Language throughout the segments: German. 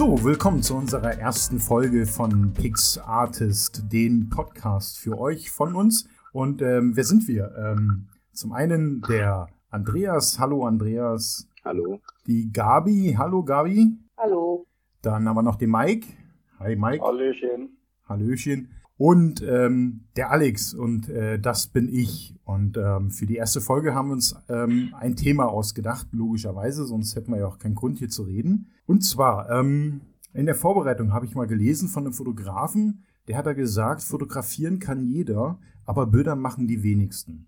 So, willkommen zu unserer ersten Folge von Pix Artist, den Podcast für euch von uns. Und ähm, wer sind wir? Ähm, zum einen der Andreas. Hallo Andreas. Hallo. Die Gabi. Hallo Gabi. Hallo. Dann haben wir noch den Mike. Hi Mike. Hallöchen. Hallöchen. Und ähm, der Alex und äh, das bin ich. Und ähm, für die erste Folge haben wir uns ähm, ein Thema ausgedacht, logischerweise, sonst hätten wir ja auch keinen Grund hier zu reden. Und zwar, ähm, in der Vorbereitung habe ich mal gelesen von einem Fotografen, der hat da gesagt, fotografieren kann jeder, aber Bilder machen die wenigsten.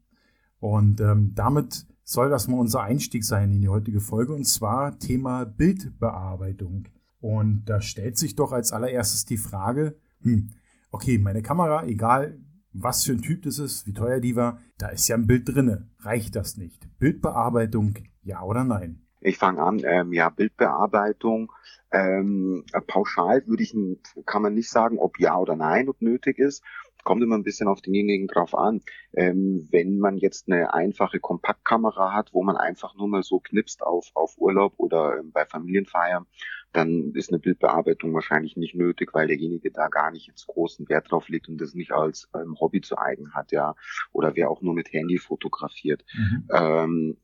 Und ähm, damit soll das mal unser Einstieg sein in die heutige Folge, und zwar Thema Bildbearbeitung. Und da stellt sich doch als allererstes die Frage, hm, okay, meine Kamera, egal was für ein Typ das ist, wie teuer die war, da ist ja ein Bild drinne. Reicht das nicht? Bildbearbeitung, ja oder nein? Ich fange an, ähm, ja, Bildbearbeitung. Ähm, pauschal würde ich, kann man nicht sagen, ob ja oder nein, ob nötig ist. Kommt immer ein bisschen auf denjenigen drauf an. Ähm, wenn man jetzt eine einfache Kompaktkamera hat, wo man einfach nur mal so knipst auf, auf Urlaub oder ähm, bei Familienfeiern, dann ist eine Bildbearbeitung wahrscheinlich nicht nötig, weil derjenige da gar nicht jetzt großen Wert drauf legt und das nicht als ähm, Hobby zu eigen hat, ja. Oder wer auch nur mit Handy fotografiert. Mhm. Ähm,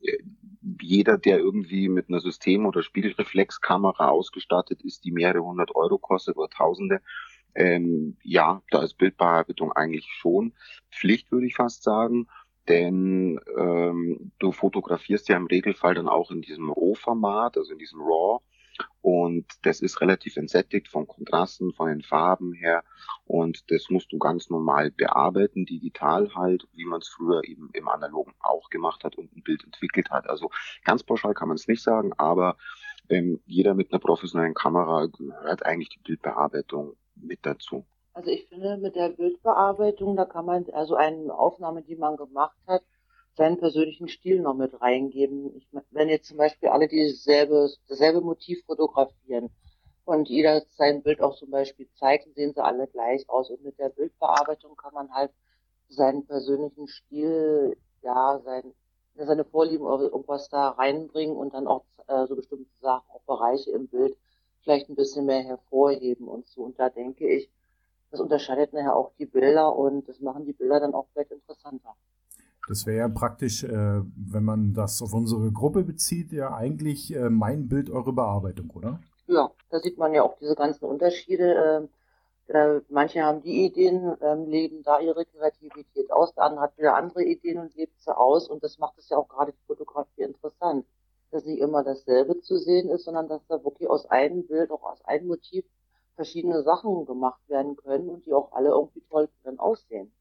jeder, der irgendwie mit einer System- oder Spiegelreflexkamera ausgestattet ist, die mehrere hundert Euro kostet oder Tausende, ähm, ja, da ist Bildbearbeitung eigentlich schon Pflicht, würde ich fast sagen denn ähm, du fotografierst ja im Regelfall dann auch in diesem RAW-Format, also in diesem RAW. Und das ist relativ entsättigt von Kontrasten, von den Farben her. Und das musst du ganz normal bearbeiten, digital halt, wie man es früher eben im Analogen auch gemacht hat und ein Bild entwickelt hat. Also ganz pauschal kann man es nicht sagen, aber ähm, jeder mit einer professionellen Kamera gehört eigentlich die Bildbearbeitung mit dazu. Also ich finde, mit der Bildbearbeitung, da kann man, also eine Aufnahme, die man gemacht hat, seinen persönlichen Stil noch mit reingeben. Ich, wenn jetzt zum Beispiel alle dieselbe, dasselbe Motiv fotografieren und jeder sein Bild auch zum Beispiel zeigt, sehen sie alle gleich aus. Und mit der Bildbearbeitung kann man halt seinen persönlichen Stil, ja, sein, seine Vorlieben oder irgendwas da reinbringen und dann auch äh, so bestimmte Sachen, auch Bereiche im Bild vielleicht ein bisschen mehr hervorheben und so. Und da denke ich, das unterscheidet nachher auch die Bilder und das machen die Bilder dann auch vielleicht interessanter. Das wäre ja praktisch, äh, wenn man das auf unsere Gruppe bezieht, ja eigentlich äh, mein Bild, eure Bearbeitung, oder? Ja, da sieht man ja auch diese ganzen Unterschiede. Äh, manche haben die Ideen, ähm, leben da ihre Kreativität aus, der andere hat wieder andere Ideen und lebt sie aus. Und das macht es ja auch gerade die Fotografie interessant. Dass nicht immer dasselbe zu sehen ist, sondern dass da wirklich aus einem Bild, auch aus einem Motiv verschiedene Sachen gemacht werden können und die auch alle irgendwie toll dann aussehen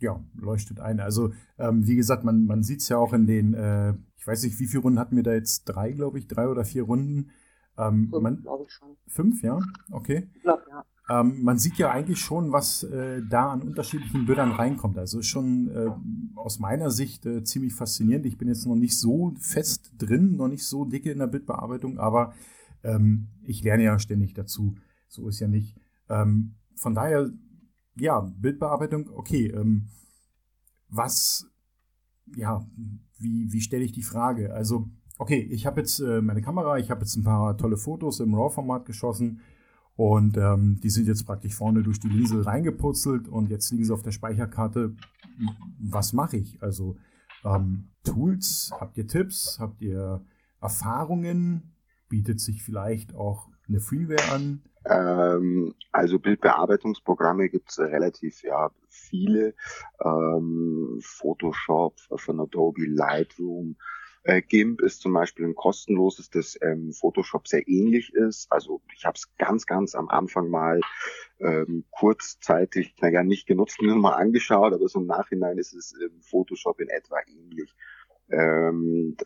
ja, leuchtet ein. Also, ähm, wie gesagt, man, man sieht es ja auch in den, äh, ich weiß nicht, wie viele Runden hatten wir da jetzt? Drei, glaube ich, drei oder vier Runden. Ähm, fünf, glaube ich schon. Fünf, ja? Okay. Ich glaube, ja. Ähm, man sieht ja eigentlich schon, was äh, da an unterschiedlichen Bildern reinkommt. Also ist schon äh, aus meiner Sicht äh, ziemlich faszinierend. Ich bin jetzt noch nicht so fest drin, noch nicht so dicke in der Bildbearbeitung, aber ähm, ich lerne ja ständig dazu. So ist ja nicht. Ähm, von daher ja, Bildbearbeitung, okay. Ähm, was, ja, wie, wie stelle ich die Frage? Also, okay, ich habe jetzt äh, meine Kamera, ich habe jetzt ein paar tolle Fotos im RAW-Format geschossen und ähm, die sind jetzt praktisch vorne durch die Linse reingeputzelt und jetzt liegen sie auf der Speicherkarte. Was mache ich? Also, ähm, Tools, habt ihr Tipps, habt ihr Erfahrungen? Bietet sich vielleicht auch eine Freeware an? Ähm, also Bildbearbeitungsprogramme gibt es relativ ja viele. Ähm, Photoshop von Adobe Lightroom. Äh, GIMP ist zum Beispiel ein kostenloses, das ähm, Photoshop sehr ähnlich ist. Also ich habe es ganz, ganz am Anfang mal ähm, kurzzeitig, naja, nicht genutzt, nur mal angeschaut, aber so im Nachhinein ist es ähm, Photoshop in etwa ähnlich. Ähm,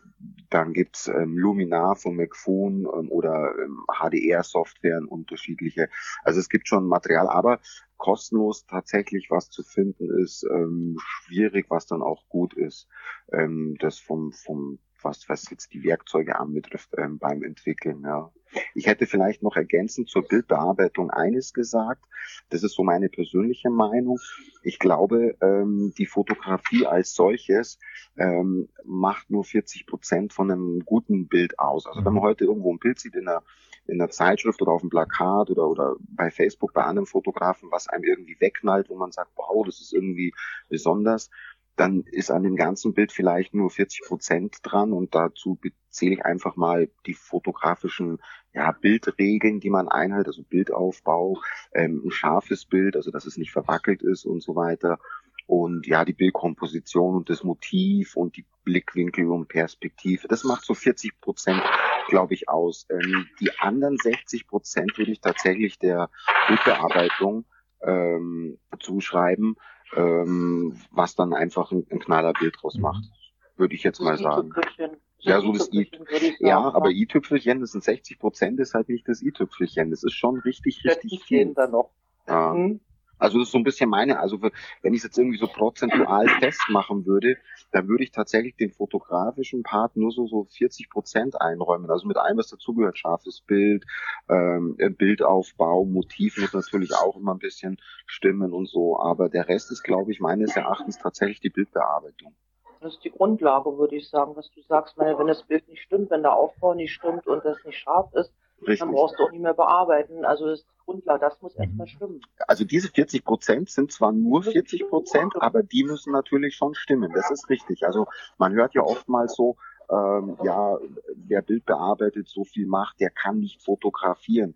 dann gibt's ähm, Luminar von McPhone ähm, oder ähm, HDR-Softwaren unterschiedliche. Also es gibt schon Material, aber kostenlos tatsächlich was zu finden ist ähm, schwierig, was dann auch gut ist. Ähm, das vom, vom was, was jetzt die Werkzeuge anbetrifft ähm, beim Entwickeln. Ja. Ich hätte vielleicht noch ergänzend zur Bildbearbeitung eines gesagt. Das ist so meine persönliche Meinung. Ich glaube, ähm, die Fotografie als solches ähm, macht nur 40 Prozent von einem guten Bild aus. Also wenn man mhm. heute irgendwo ein Bild sieht in einer in der Zeitschrift oder auf dem Plakat oder, oder bei Facebook bei anderen Fotografen, was einem irgendwie wegknallt, wo man sagt, wow, das ist irgendwie besonders, dann ist an dem ganzen Bild vielleicht nur 40 Prozent dran und dazu zähle ich einfach mal die fotografischen ja, Bildregeln, die man einhält, also Bildaufbau, ähm, ein scharfes Bild, also dass es nicht verwackelt ist und so weiter und ja, die Bildkomposition und das Motiv und die Blickwinkel und Perspektive. Das macht so 40 Prozent, glaube ich, aus. Ähm, die anderen 60 Prozent würde ich tatsächlich der Bildbearbeitung ähm, zuschreiben, ähm, was dann einfach ein, ein knaller Bild draus mhm. macht. Würde ich jetzt mal sagen. Ja, so das I ja, aber i-Tüpfelchen, das sind 60 Prozent, ist halt nicht das i-Tüpfelchen. Das ist schon richtig, richtig viel. Da noch. Ja. Mhm. Also das ist so ein bisschen meine, also wenn ich es jetzt irgendwie so prozentual festmachen würde, dann würde ich tatsächlich den fotografischen Part nur so, so 40 Prozent einräumen. Also mit allem, was dazugehört, scharfes Bild, ähm, Bildaufbau, Motiv muss natürlich auch immer ein bisschen stimmen und so. Aber der Rest ist, glaube ich, meines Erachtens tatsächlich die Bildbearbeitung. Das ist die Grundlage, würde ich sagen, was du sagst. Meine, wenn das Bild nicht stimmt, wenn der Aufbau nicht stimmt und das nicht scharf ist, Richtig. dann brauchst du auch nicht mehr bearbeiten. Also das Grundlage, das muss mhm. erstmal stimmen. Also diese 40 Prozent sind zwar nur 40 Prozent, aber die müssen natürlich schon stimmen. Das ist richtig. Also man hört ja oftmals so, ähm, ja, wer Bild bearbeitet, so viel macht, der kann nicht fotografieren.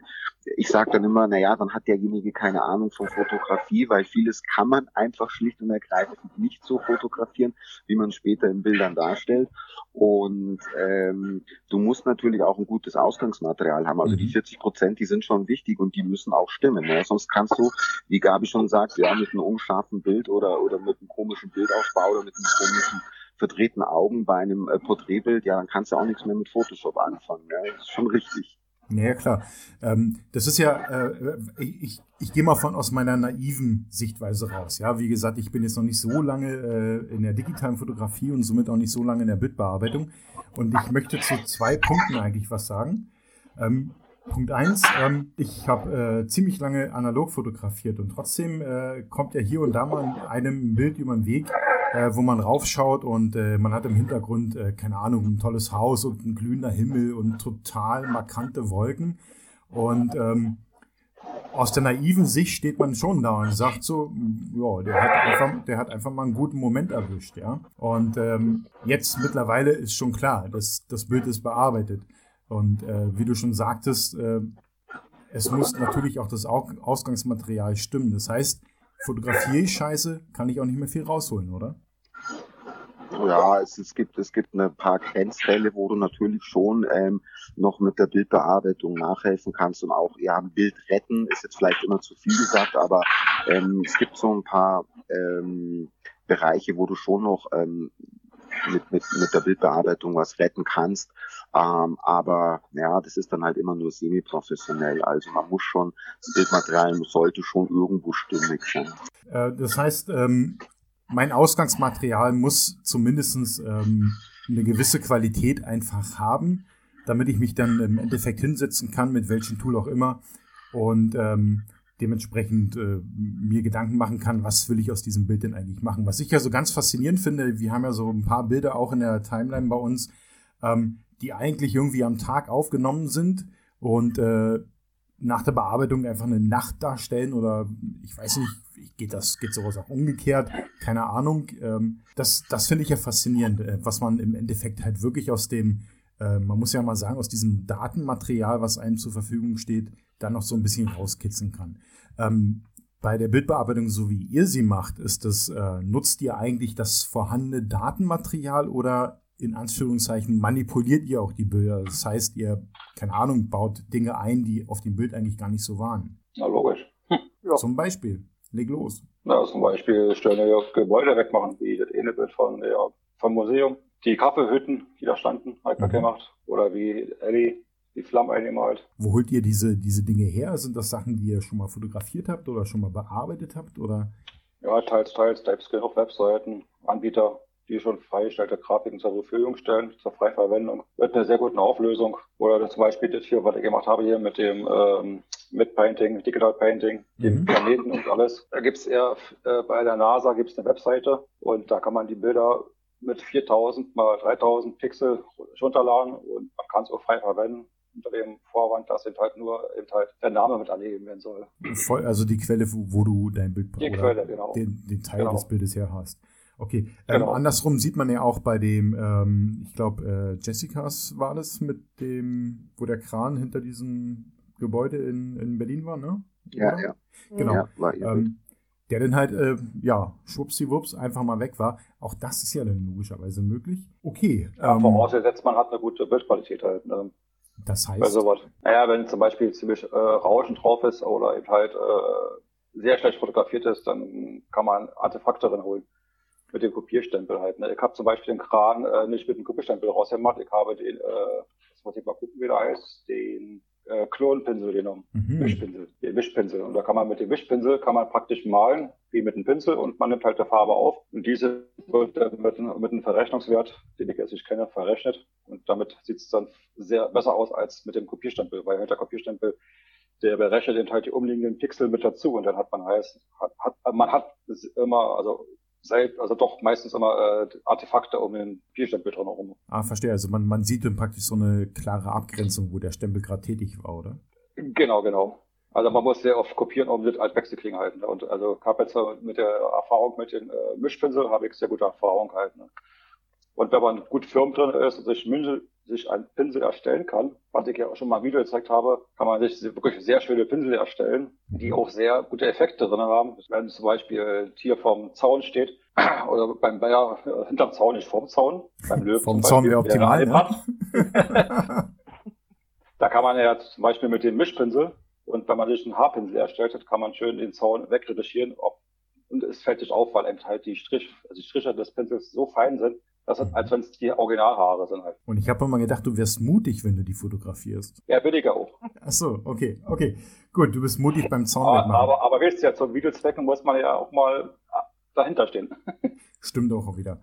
Ich sage dann immer, na ja, dann hat derjenige keine Ahnung von Fotografie, weil vieles kann man einfach schlicht und ergreifend nicht so fotografieren, wie man später in Bildern darstellt. Und ähm, du musst natürlich auch ein gutes Ausgangsmaterial haben. Also die 40 mhm. Prozent, die sind schon wichtig und die müssen auch stimmen. Ne? Sonst kannst du, wie Gabi schon sagt, ja, mit einem unscharfen Bild oder, oder mit einem komischen Bildaufbau oder mit einem komischen verdrehten Augen bei einem äh, Porträtbild, ja, dann kannst du auch nichts mehr mit Photoshop anfangen. Ja, das ist schon richtig. Ja, klar. Ähm, das ist ja, äh, ich, ich gehe mal von aus meiner naiven Sichtweise raus. Ja, wie gesagt, ich bin jetzt noch nicht so lange äh, in der digitalen Fotografie und somit auch nicht so lange in der Bildbearbeitung. Und ich möchte zu zwei Punkten eigentlich was sagen. Ähm, Punkt eins, ähm, ich habe äh, ziemlich lange analog fotografiert und trotzdem äh, kommt ja hier und da mal einem Bild über den Weg, äh, wo man raufschaut und äh, man hat im Hintergrund, äh, keine Ahnung, ein tolles Haus und ein glühender Himmel und total markante Wolken. Und ähm, aus der naiven Sicht steht man schon da und sagt so, ja, der hat einfach, der hat einfach mal einen guten Moment erwischt, ja. Und ähm, jetzt mittlerweile ist schon klar, dass das Bild ist bearbeitet. Und äh, wie du schon sagtest, äh, es muss natürlich auch das Ausgangsmaterial stimmen. Das heißt, fotografiere ich scheiße, kann ich auch nicht mehr viel rausholen, oder? Ja, es, es, gibt, es gibt ein paar Grenzfälle, wo du natürlich schon ähm, noch mit der Bildbearbeitung nachhelfen kannst und auch ja, ein Bild retten, ist jetzt vielleicht immer zu viel gesagt, aber ähm, es gibt so ein paar ähm, Bereiche, wo du schon noch ähm, mit, mit, mit der Bildbearbeitung was retten kannst. Ähm, aber ja, das ist dann halt immer nur semi-professionell. Also man muss schon, das Bildmaterial sollte schon irgendwo stimmig sein. Äh, das heißt, ähm, mein Ausgangsmaterial muss zumindestens ähm, eine gewisse Qualität einfach haben, damit ich mich dann im Endeffekt hinsetzen kann, mit welchem Tool auch immer. Und ähm, dementsprechend äh, mir Gedanken machen kann, was will ich aus diesem Bild denn eigentlich machen. Was ich ja so ganz faszinierend finde, wir haben ja so ein paar Bilder auch in der Timeline bei uns, ähm, die eigentlich irgendwie am Tag aufgenommen sind und äh, nach der Bearbeitung einfach eine Nacht darstellen oder ich weiß nicht, geht das, geht sowas auch umgekehrt, keine Ahnung. Ähm, das das finde ich ja faszinierend, äh, was man im Endeffekt halt wirklich aus dem, äh, man muss ja mal sagen, aus diesem Datenmaterial, was einem zur Verfügung steht, dann noch so ein bisschen rauskitzeln kann. Ähm, bei der Bildbearbeitung, so wie ihr sie macht, ist das, äh, nutzt ihr eigentlich das vorhandene Datenmaterial oder in Anführungszeichen manipuliert ihr auch die Bilder? Das heißt, ihr, keine Ahnung, baut Dinge ein, die auf dem Bild eigentlich gar nicht so waren. Na, logisch. Hm. Ja. Zum Beispiel. Leg los. Na, zum Beispiel stellen wir Gebäude wegmachen, wie das eine Bild von, ja, vom Museum. Die Kaffeehütten, die da standen, halt mhm. gemacht. Oder wie Ellie die Flammen eingemalt. Wo holt ihr diese, diese Dinge her? Sind das Sachen, die ihr schon mal fotografiert habt oder schon mal bearbeitet habt? Oder? Ja, teils, teils. Da gibt es genug Webseiten, Anbieter, die schon freigestellte Grafiken zur Verfügung stellen, zur Freiverwendung. Mit einer sehr guten Auflösung. Oder zum Beispiel das hier, was ich gemacht habe hier mit dem ähm, mit Painting, Digital Painting, dem mhm. Planeten und alles. Da gibt's eher äh, bei der NASA gibt's eine Webseite und da kann man die Bilder mit 4000 mal 3000 Pixel runterladen und man kann es auch frei verwenden unter dem Vorwand, dass eben halt nur eben halt der Name mit angegeben werden soll. Voll, also die Quelle, wo, wo du dein Bild die Quelle, genau. den, den Teil genau. des Bildes her hast. Okay, ähm, Genau. andersrum sieht man ja auch bei dem, ähm, ich glaube, äh, Jessicas war das mit dem, wo der Kran hinter diesem Gebäude in, in Berlin war, ne? Ja, Oder? ja, Genau. ja, war. Ähm, der dann halt, äh, ja, schwuppsdiwupps einfach mal weg war. Auch das ist ja dann logischerweise möglich. Okay. Ja, ähm, vorausgesetzt, man hat eine gute Bildqualität halt. Ne? das Bei heißt, sowas. Naja, wenn zum Beispiel ziemlich äh, Rauschen drauf ist oder eben halt äh, sehr schlecht fotografiert ist, dann kann man Artefakte drin holen. Mit dem Kopierstempel halt. Ne? Ich habe zum Beispiel den Kran äh, nicht mit dem Kopierstempel rausgemacht. Ich habe den, äh, das muss ich mal gucken, wie der heißt, den äh, Klonpinsel genommen. mhm. Wischpinsel, den Wischpinsel. Und da kann man mit dem Wischpinsel kann man praktisch malen, wie mit einem Pinsel, und man nimmt halt die Farbe auf. Und diese wird dann mit, einem- mit einem Verrechnungswert, den ich jetzt nicht kenne, verrechnet. Und damit sieht es dann sehr besser aus als mit dem Kopierstempel, weil halt der Kopierstempel, der berechnet eben halt die umliegenden Pixel mit dazu. Und dann hat man heißt, hat, hat, man hat immer, also seit, also doch meistens immer äh, Artefakte um den Kopierstempel drin herum. Ah, verstehe. Also man, man sieht dann praktisch so eine klare Abgrenzung, wo der Stempel gerade tätig war, oder? Genau, genau. Also man muss sehr oft kopieren, um das als Wechsel kriegen halt. Ne? Und also habe jetzt mit der Erfahrung mit den äh, Mischpinsel habe ich sehr gute Erfahrung halt. Ne? Und wenn man gut firm drin ist und sich, Pinsel, sich einen Pinsel erstellen kann, was ich ja auch schon mal im Video gezeigt habe, kann man sich wirklich sehr schöne Pinsel erstellen, die auch sehr gute Effekte drin haben. Wenn zum Beispiel ein Tier vorm Zaun steht, oder beim Bayer äh, hinterm Zaun, nicht vorm Zaun, beim Löwen Vom Zaun wäre optimal, hat. Da kann man ja zum Beispiel mit dem Mischpinsel und wenn man sich einen Haarpinsel erstellt hat, kann man schön den Zaun wegretuschieren. Ob, und es fällt nicht auf, weil eben halt die, Strich, also die Striche des Pinsels so fein sind, dass es, als wenn es die Originalhaare sind halt. Und ich habe immer gedacht, du wärst mutig, wenn du die fotografierst. Ja, billiger auch. Ach so, okay, okay. Gut, du bist mutig beim Zaun Aber, wegmachen. aber, aber wisst ihr, zum Videozwecken muss man ja auch mal dahinter stehen. Stimmt auch wieder.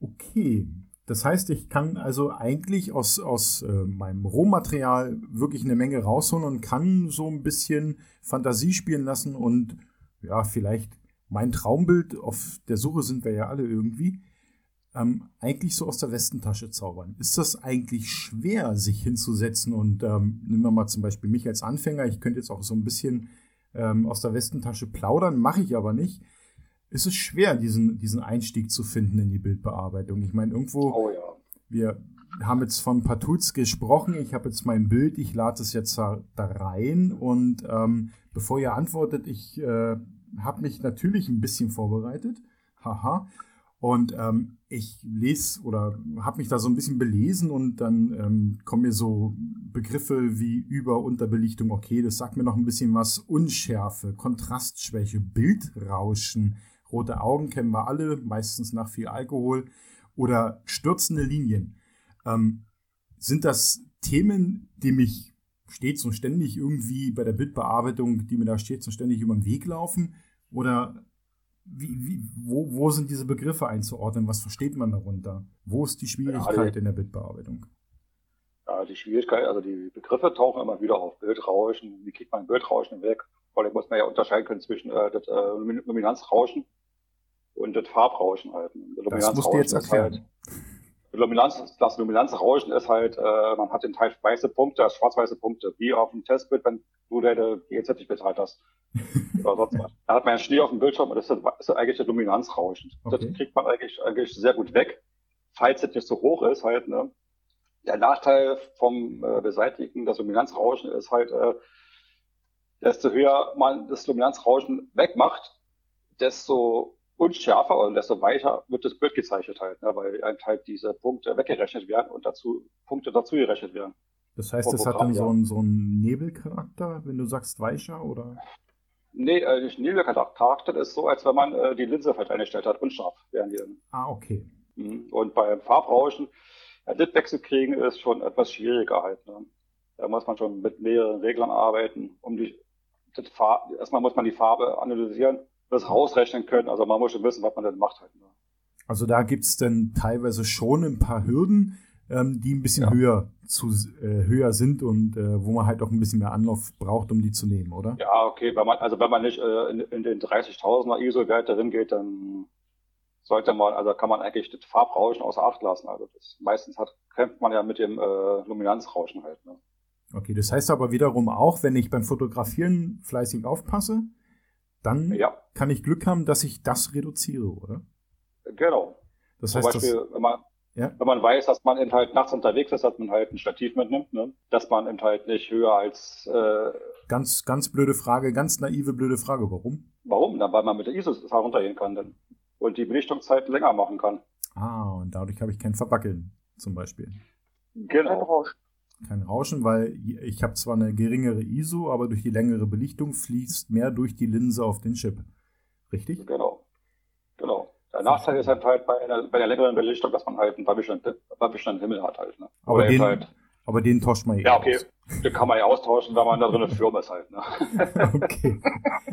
Okay. Das heißt, ich kann also eigentlich aus, aus äh, meinem Rohmaterial wirklich eine Menge rausholen und kann so ein bisschen Fantasie spielen lassen und ja, vielleicht mein Traumbild, auf der Suche sind wir ja alle irgendwie, ähm, eigentlich so aus der Westentasche zaubern. Ist das eigentlich schwer, sich hinzusetzen und ähm, nehmen wir mal zum Beispiel mich als Anfänger, ich könnte jetzt auch so ein bisschen ähm, aus der Westentasche plaudern, mache ich aber nicht. Ist es schwer, diesen, diesen Einstieg zu finden in die Bildbearbeitung? Ich meine, irgendwo, Oh ja. wir haben jetzt von ein paar Tools gesprochen. Ich habe jetzt mein Bild, ich lade es jetzt da rein und ähm, bevor ihr antwortet, ich äh, habe mich natürlich ein bisschen vorbereitet. Haha. Und ähm, ich lese oder habe mich da so ein bisschen belesen und dann ähm, kommen mir so Begriffe wie Über- Unterbelichtung. Okay, das sagt mir noch ein bisschen was. Unschärfe, Kontrastschwäche, Bildrauschen, rote Augen kennen wir alle, meistens nach viel Alkohol. Oder stürzende Linien. Ähm, sind das Themen, die mich stets und ständig irgendwie bei der Bildbearbeitung, die mir da stets und ständig über den Weg laufen? Oder wie, wie, wo, wo sind diese Begriffe einzuordnen? Was versteht man darunter? Wo ist die Schwierigkeit Ja, in der Bildbearbeitung? Ja, die Schwierigkeit, also die Begriffe tauchen immer wieder auf. Bildrauschen, wie kriegt man Bildrauschen weg? Vor allem muss man ja unterscheiden können zwischen äh, das äh, Lumin- Luminanzrauschen und das Farbrauschen halt. Das Das musst du jetzt erklären. Halt, Luminanz, das Luminanzrauschen ist halt, äh, man hat den Teil weiße Punkte, schwarz-weiße Punkte, wie auf dem Testbild, wenn du deine GEZ nicht bezahlt hast. Oder sonst was. Da hat man Schnee auf dem Bildschirm und das ist, das ist eigentlich das Luminanzrauschen. Okay. Das kriegt man eigentlich, eigentlich sehr gut weg, falls es nicht so hoch ist halt, ne. Der Nachteil vom äh, Beseitigen des Luminanzrauschen ist halt, äh, desto höher man das Luminanzrauschen wegmacht, desto unschärfer und desto weicher wird das Bild gezeichnet halt, ne, weil halt, halt diese Punkte weggerechnet werden und dazu Punkte dazu gerechnet werden. Das heißt, es hat dann so einen, so einen Nebelcharakter, wenn du sagst weicher oder? Nee, äh, nicht Nebelcharakter ist so, als wenn man äh, die Linse halt eingestellt hat, unscharf werden die dann. Ah, okay. Mhm. Und beim Farbrauschen, ja, das Wechsel kriegen ist schon etwas schwieriger halt. Ne? Da muss man schon mit mehreren Reglern arbeiten, um die das Farb, erstmal muss man die Farbe analysieren, das rausrechnen können. Also man muss schon wissen, was man denn macht halt. Ne? Also da gibt es dann teilweise schon ein paar Hürden, ähm, die ein bisschen Ja. höher, zu, äh, höher sind und äh, wo man halt auch ein bisschen mehr Anlauf braucht, um die zu nehmen, oder? Ja, okay, wenn man, also wenn man nicht äh, in, in den 30.000er ISO-Wert drin geht, dann sollte man, also kann man eigentlich das Farbrauschen außer Acht lassen. Also das, meistens hat, kämpft man ja mit dem äh, Luminanzrauschen halt. Ne? Okay, das heißt aber wiederum auch, wenn ich beim Fotografieren fleißig aufpasse, dann ja. kann ich Glück haben, dass ich das reduziere, oder? Genau. Das heißt, Zum Beispiel, das, wenn, man, ja? wenn man weiß, dass man eben halt nachts unterwegs ist, dass man halt ein Stativ mitnimmt, ne? dass man eben halt nicht höher als... Äh, ganz, ganz blöde Frage, ganz naive blöde Frage. Warum? Warum? Na, weil man mit der ISO runtergehen kann dann und die Belichtungszeit länger machen kann. Ah, und dadurch habe ich kein Verwackeln zum Beispiel. Genau kein Rauschen, weil ich habe zwar eine geringere ISO, aber durch die längere Belichtung fließt mehr durch die Linse auf den Chip. Richtig? Genau. Genau. Der Nachteil ist halt, halt bei, einer, bei der längeren Belichtung, dass man halt einen verwischenden Himmel hat halt. Ne? Aber, den, halt, aber den tauscht man ja Ja, okay. Aus. Den kann man ja austauschen, wenn man da so eine Firma ist halt. Ne? okay.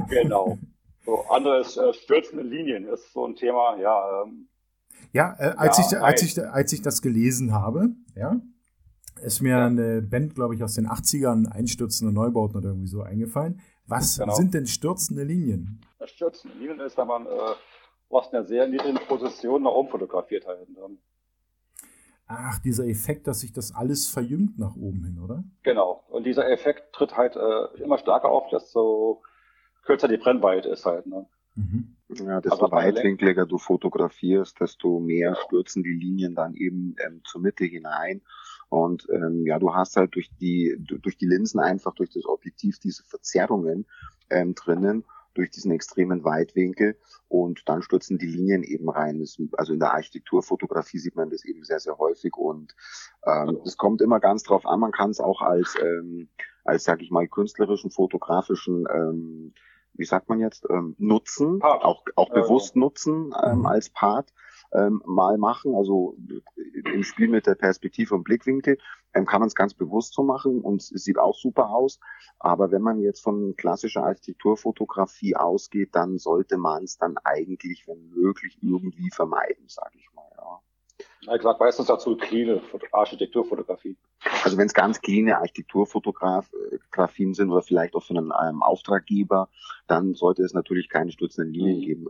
genau. So, anderes äh, stürzende Linien ist so ein Thema, ja. Ähm, ja, äh, als, ja, ich, als, ich, als ich das gelesen habe, ja, ist mir ja. eine Band, glaube ich, aus den 80ern, einstürzende Neubauten oder irgendwie so eingefallen. Was genau. sind denn stürzende Linien? Stürzende Linien ist, wenn man äh, aus einer sehr niedrigen Position nach oben fotografiert halt. Ach, dieser Effekt, dass sich das alles verjüngt nach oben hin, oder? Genau. Und dieser Effekt tritt halt äh, immer stärker auf, desto kürzer die Brennweite ist halt. Ne? Mhm. Ja, desto also weitwinkliger du fotografierst, desto mehr stürzen die Linien dann eben ähm, zur Mitte hinein. Und ähm, ja, du hast halt durch die durch die Linsen einfach durch das Objektiv diese Verzerrungen ähm, drinnen durch diesen extremen Weitwinkel und dann stürzen die Linien eben rein. Das, also in der Architekturfotografie sieht man das eben sehr, sehr häufig und ähm, es kommt immer ganz drauf an. Man kann es auch als, ähm, als sage ich mal, künstlerischen, fotografischen ähm, wie sagt man jetzt, ähm, nutzen, Part. auch, auch bewusst ja. nutzen ähm, mhm. als Part ähm, mal machen. Also im Spiel mit der Perspektive und Blickwinkel ähm, kann man es ganz bewusst so machen und es sieht auch super aus. Aber wenn man jetzt von klassischer Architekturfotografie ausgeht, dann sollte man es dann eigentlich, wenn möglich, irgendwie vermeiden, sage ich. Ja, gesagt, meistens dazu clean Architekturfotografie. Also wenn es ganz clean Architekturfotografien sind oder vielleicht auch von einem, einem Auftraggeber, dann sollte es natürlich keine stürzenden Linien mhm. geben.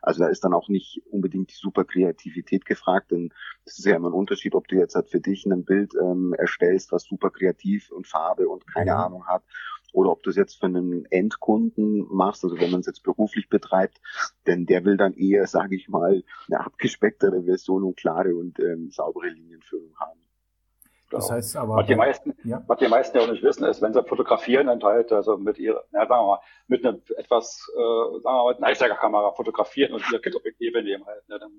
Also da ist dann auch nicht unbedingt die super Kreativität gefragt, denn das ist ja immer ein Unterschied, ob du jetzt halt für dich ein Bild ähm, erstellst, was super kreativ und Farbe und keine mhm. Ahnung hat, oder ob du es jetzt für einen Endkunden machst, also wenn man es jetzt beruflich betreibt, denn der will dann eher, sage ich mal, eine abgespecktere Version und klare und ähm, saubere Linienführung haben. Das genau. heißt aber. Was die meisten, ja. was die meisten ja auch nicht wissen, ist, wenn sie fotografieren, dann halt, also mit ihrer, na, sagen wir mal, mit einer etwas, äh, sagen wir mal, mit einer Einsteigerkamera fotografieren und ihr Kit-Objektive nehmen halt, ne, dann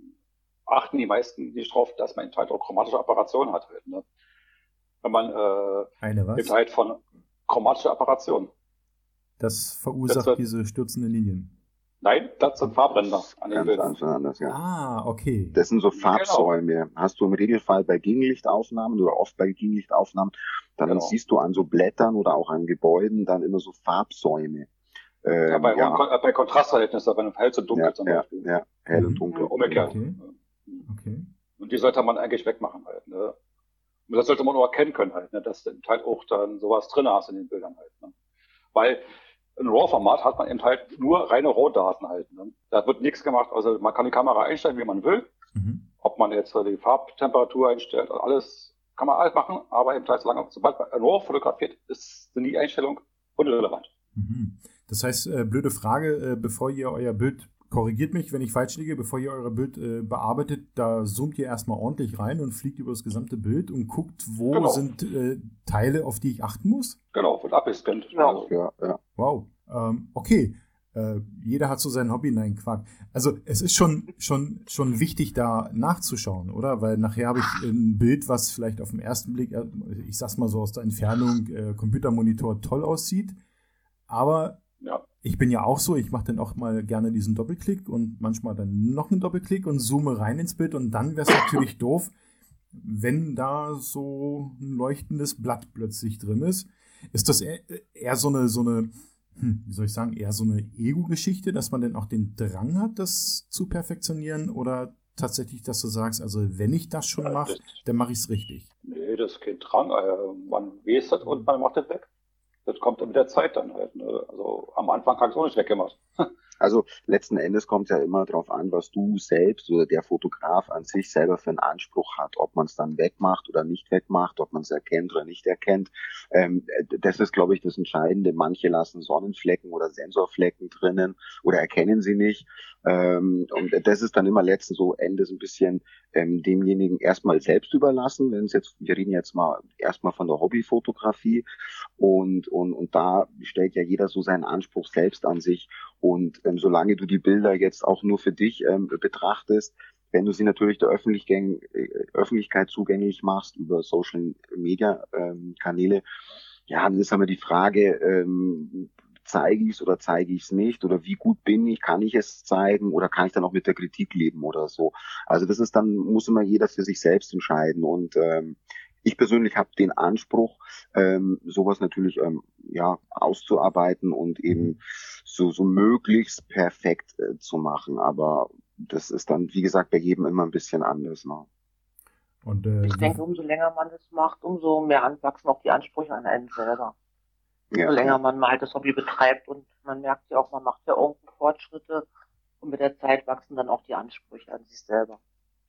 achten die meisten nicht drauf, dass man halt auch chromatische Apparationen hat halt, ne. Wenn man, äh, Eine was? halt von, chromatische Apparation. Das verursacht das diese stürzenden Linien. Nein, das sind Farbränder an den Bildern. Anders, ja. Ah, okay. Das sind so Farbsäume. Genau. Hast du im Regelfall bei Gegenlichtaufnahmen oder oft bei Gegenlichtaufnahmen, dann genau. siehst du an so Blättern oder auch an Gebäuden dann immer so Farbsäume. Ähm, ja, bei, ja. bei Kontrastverhältnissen, wenn hell und dunkel ja, zum Beispiel. Ja, ja hell und dunkel. Umgekehrt. Okay. okay. Und die sollte man eigentlich wegmachen halt. Ne? Und das sollte man auch erkennen können halt, ne, dass du halt auch dann sowas drin hast in den Bildern halt. Ne? Weil ein RAW-Format hat man eben halt nur reine RAW-Daten halt. Ne? Da wird nichts gemacht. Also man kann die Kamera einstellen, wie man will. Mhm. Ob man jetzt die Farbtemperatur einstellt, alles kann man alles machen, aber eben halt so lange, sobald man ein RAW fotografiert, ist sind die Einstellung unrelevant. Mhm. Das heißt, äh, blöde Frage, äh, bevor ihr euer Bild korrigiert mich, wenn ich falsch liege, bevor ihr eure Bild äh, bearbeitet, da zoomt ihr erstmal ordentlich rein und fliegt über das gesamte Bild und guckt, wo genau. sind äh, Teile, auf die ich achten muss? Genau, wird abgescannt. Genau. Ja, ja. Wow. Ähm, okay. Äh, jeder hat so sein Hobby, nein, Quark. Also es ist schon, schon, schon wichtig, da nachzuschauen, oder? Weil nachher habe ich ein Bild, was vielleicht auf den ersten Blick, äh, ich sag's mal so aus der Entfernung, äh, Computermonitor toll aussieht, aber ja ich bin ja auch so, ich mache dann auch mal gerne diesen Doppelklick und manchmal dann noch einen Doppelklick und zoome rein ins Bild und dann wäre es natürlich doof, wenn da so ein leuchtendes Blatt plötzlich drin ist. Ist das eher, eher so eine, so eine, hm, wie soll ich sagen, eher so eine Ego-Geschichte, dass man dann auch den Drang hat, das zu perfektionieren oder tatsächlich, dass du sagst, also wenn ich das schon mache, dann mache ich es richtig? Nee, das ist kein Drang. Äh, man weiß es und man macht es weg das kommt mit der Zeit dann halt. Ne? Also am Anfang habe ich es auch nicht weggemacht. Also letzten Endes kommt es ja immer darauf an, was du selbst oder der Fotograf an sich selber für einen Anspruch hat, ob man es dann wegmacht oder nicht wegmacht, ob man es erkennt oder nicht erkennt. Ähm, das ist, glaube ich, das Entscheidende. Manche lassen Sonnenflecken oder Sensorflecken drinnen oder erkennen sie nicht. Ähm, und das ist dann immer letzten so Endes ein bisschen ähm, demjenigen erstmal selbst überlassen. Wenn es jetzt, wir reden jetzt mal erstmal von der Hobbyfotografie und, und, und da stellt ja jeder so seinen Anspruch selbst an sich. Und ähm, solange du die Bilder jetzt auch nur für dich ähm, betrachtest, wenn du sie natürlich der Öffentlich äh, Öffentlichkeit zugänglich machst über Social Media ähm, Kanäle, ja, dann ist aber die Frage, ähm, zeige ich es oder zeige ich es nicht oder wie gut bin ich, kann ich es zeigen oder kann ich dann auch mit der Kritik leben oder so. Also das ist dann, muss immer jeder für sich selbst entscheiden und ähm, ich persönlich habe den Anspruch, ähm, sowas natürlich ähm, ja auszuarbeiten und eben so, so möglichst perfekt äh, zu machen. Aber das ist dann, wie gesagt, bei jedem immer ein bisschen anders. Ne? Und, äh, ich denke, umso länger man das macht, umso mehr anwachsen auch die Ansprüche an einen selber ja. je länger man mal das Hobby betreibt und man merkt ja auch, man macht ja irgendwo Fortschritte und mit der Zeit wachsen dann auch die Ansprüche an sich selber.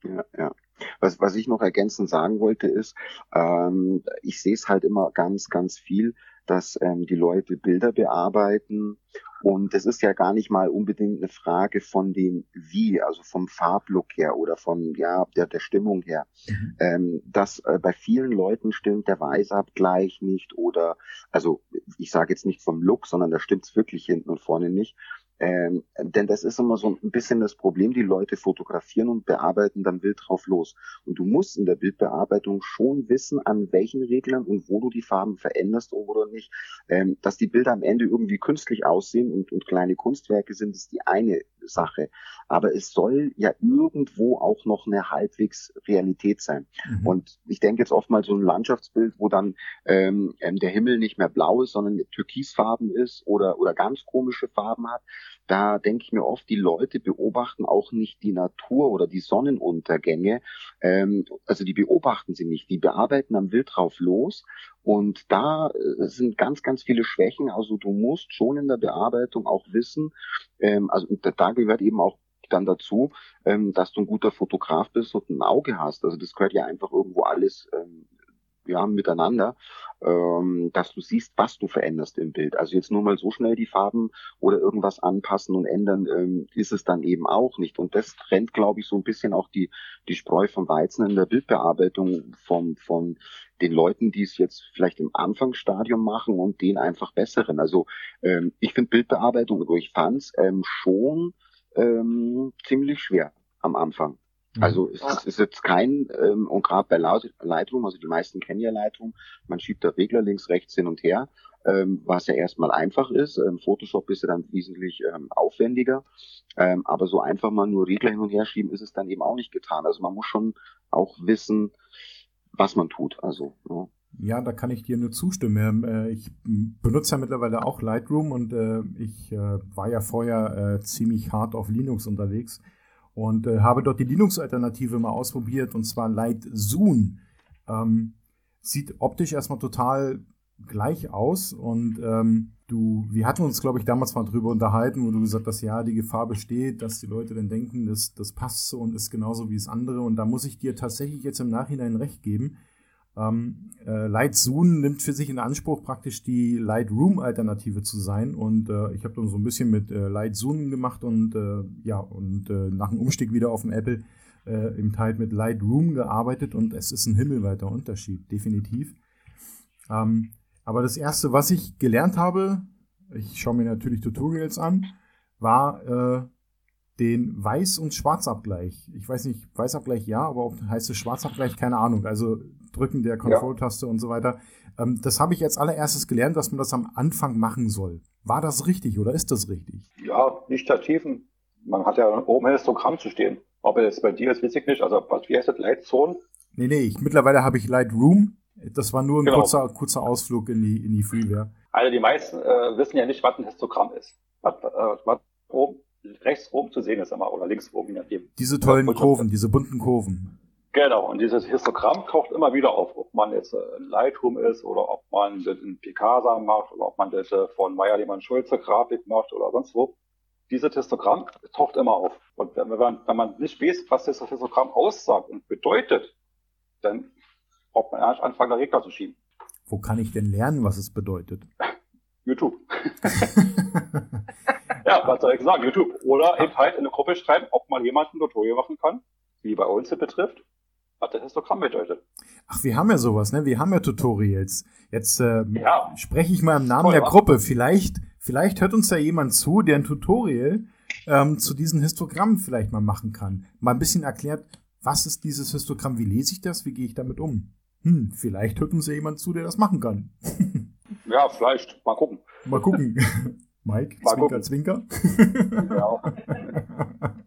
Ja, ja. Was, was ich noch ergänzend sagen wollte ist, ähm, ich sehe es halt immer ganz, ganz viel, dass ähm, die Leute Bilder bearbeiten und es ist ja gar nicht mal unbedingt eine Frage von dem Wie, also vom Farblook her oder von ja der, der Stimmung her. Mhm. Ähm, dass äh, bei vielen Leuten stimmt der Weißabgleich nicht oder also ich sage jetzt nicht vom Look, sondern da stimmt's wirklich hinten und vorne nicht. Ähm, denn das ist immer so ein bisschen das Problem, die Leute fotografieren und bearbeiten dann wild drauf los. Und du musst in der Bildbearbeitung schon wissen, an welchen Reglern und wo du die Farben veränderst oder nicht. Ähm, dass die Bilder am Ende irgendwie künstlich aussehen und, und kleine Kunstwerke sind, ist die eine Sache. Aber es soll ja irgendwo auch noch eine halbwegs Realität sein. Mhm. Und ich denke jetzt oft mal so ein Landschaftsbild, wo dann ähm, ähm der Himmel nicht mehr blau ist, sondern türkisfarben ist oder, oder ganz komische Farben hat da denke ich mir oft, die Leute beobachten auch nicht die Natur oder die Sonnenuntergänge. Ähm, also die beobachten sie nicht, die bearbeiten am Wild drauf los. Und da äh, sind ganz, ganz viele Schwächen. Also du musst schon in der Bearbeitung auch wissen, ähm, also da gehört eben auch dann dazu, ähm, dass du ein guter Fotograf bist und ein Auge hast. Also das gehört ja einfach irgendwo alles ähm, ja, miteinander, ähm, dass du siehst, was du veränderst im Bild. Also jetzt nur mal so schnell die Farben oder irgendwas anpassen und ändern, ähm, ist es dann eben auch nicht. Und das trennt, glaube ich, so ein bisschen auch die, die Spreu vom Weizen in der Bildbearbeitung von, von den Leuten, die es jetzt vielleicht im Anfangsstadium machen und den einfach besseren. Also ähm, ich finde Bildbearbeitung, oder ich fand es ähm, schon ähm, ziemlich schwer am Anfang. Mhm. Also es ist, ist jetzt kein, ähm, und gerade bei Lightroom, also die meisten kennen ja Lightroom, man schiebt da Regler links, rechts hin und her, ähm, was ja erstmal einfach ist. Ähm, Photoshop ist ja dann wesentlich ähm, aufwendiger. Ähm, aber so einfach mal nur Regler hin und her schieben, ist es dann eben auch nicht getan. Also man muss schon auch wissen, was man tut. Also, ja. Ja, da kann ich dir nur zustimmen. Ähm, äh, ich benutze ja mittlerweile auch Lightroom und äh, ich äh, war ja vorher ziemlich hart auf Linux unterwegs und äh, habe dort die Linux-Alternative mal ausprobiert und zwar Light-Zoom. Ähm, sieht optisch erstmal total gleich aus und ähm, du, wir hatten uns, glaube ich, damals mal drüber unterhalten, wo du gesagt hast, ja, die Gefahr besteht, dass die Leute dann denken, das, das passt so und ist genauso wie das andere und da muss ich dir tatsächlich jetzt im Nachhinein recht geben. Ähm, äh, Lightroom nimmt für sich in Anspruch, praktisch die Lightroom-Alternative zu sein. Und äh, ich habe dann so ein bisschen mit äh, Lightroom gemacht und äh, ja, und äh, nach dem Umstieg wieder auf dem Apple äh, im Teil mit Lightroom gearbeitet und es ist ein himmelweiter Unterschied, definitiv. Ähm, aber das erste, was ich gelernt habe, ich schaue mir natürlich Tutorials an, war den Weiß- und Schwarzabgleich. Ich weiß nicht, Weißabgleich ja, aber auch heißt es Schwarzabgleich, keine Ahnung. Also Drücken der Control-Taste ja. und so weiter. Ähm, das habe ich jetzt allererstes gelernt, dass man das am Anfang machen soll. War das richtig oder ist das richtig? Ja, nicht Stativen. Man hat ja oben ein Histogramm zu stehen. Ob es bei dir ist, weiß ich nicht. Also, was, wie heißt das? Lightzone? Nee, nee, ich, mittlerweile habe ich Lightroom. Das war nur ein genau. kurzer, kurzer Ausflug in die, in die Freeware. Also, die meisten äh, wissen ja nicht, was ein Histogramm ist. Was, äh, was oben, rechts oben zu sehen ist immer oder links oben, je nachdem. Diese tollen Kurven, diese bunten Kurven. Genau, und dieses Histogramm taucht immer wieder auf, ob man jetzt in Lightroom ist oder ob man das in Picasa macht oder ob man das von Meyer Lehmann Schulze Grafik macht oder sonst wo. dieses Histogramm taucht immer auf. Und wenn man, wenn man nicht weiß, was das Histogramm aussagt und bedeutet, dann braucht man erst anfangen, da Regler zu schieben. Wo kann ich denn lernen, was es bedeutet? YouTube. ja, was soll ich sagen? YouTube. Oder eben halt in eine Gruppe schreiben, ob mal jemand ein Tutorial machen kann, wie bei uns es betrifft, was das Histogramm bedeutet. Ach, wir haben ja sowas, ne? Wir haben ja Tutorials. Jetzt äh, Ja. spreche ich mal im Namen Toll, der? Gruppe. Vielleicht, vielleicht hört uns ja jemand zu, der ein Tutorial ähm, zu diesen Histogrammen vielleicht mal machen kann. Mal ein bisschen erklärt, was ist dieses Histogramm, wie lese ich das, wie gehe ich damit um? Hm, vielleicht hört uns ja jemand zu, der das machen kann. Ja, vielleicht. Mal gucken. Mal gucken. Mike, Mal Zwinker, gucken. Zwinker. Ja.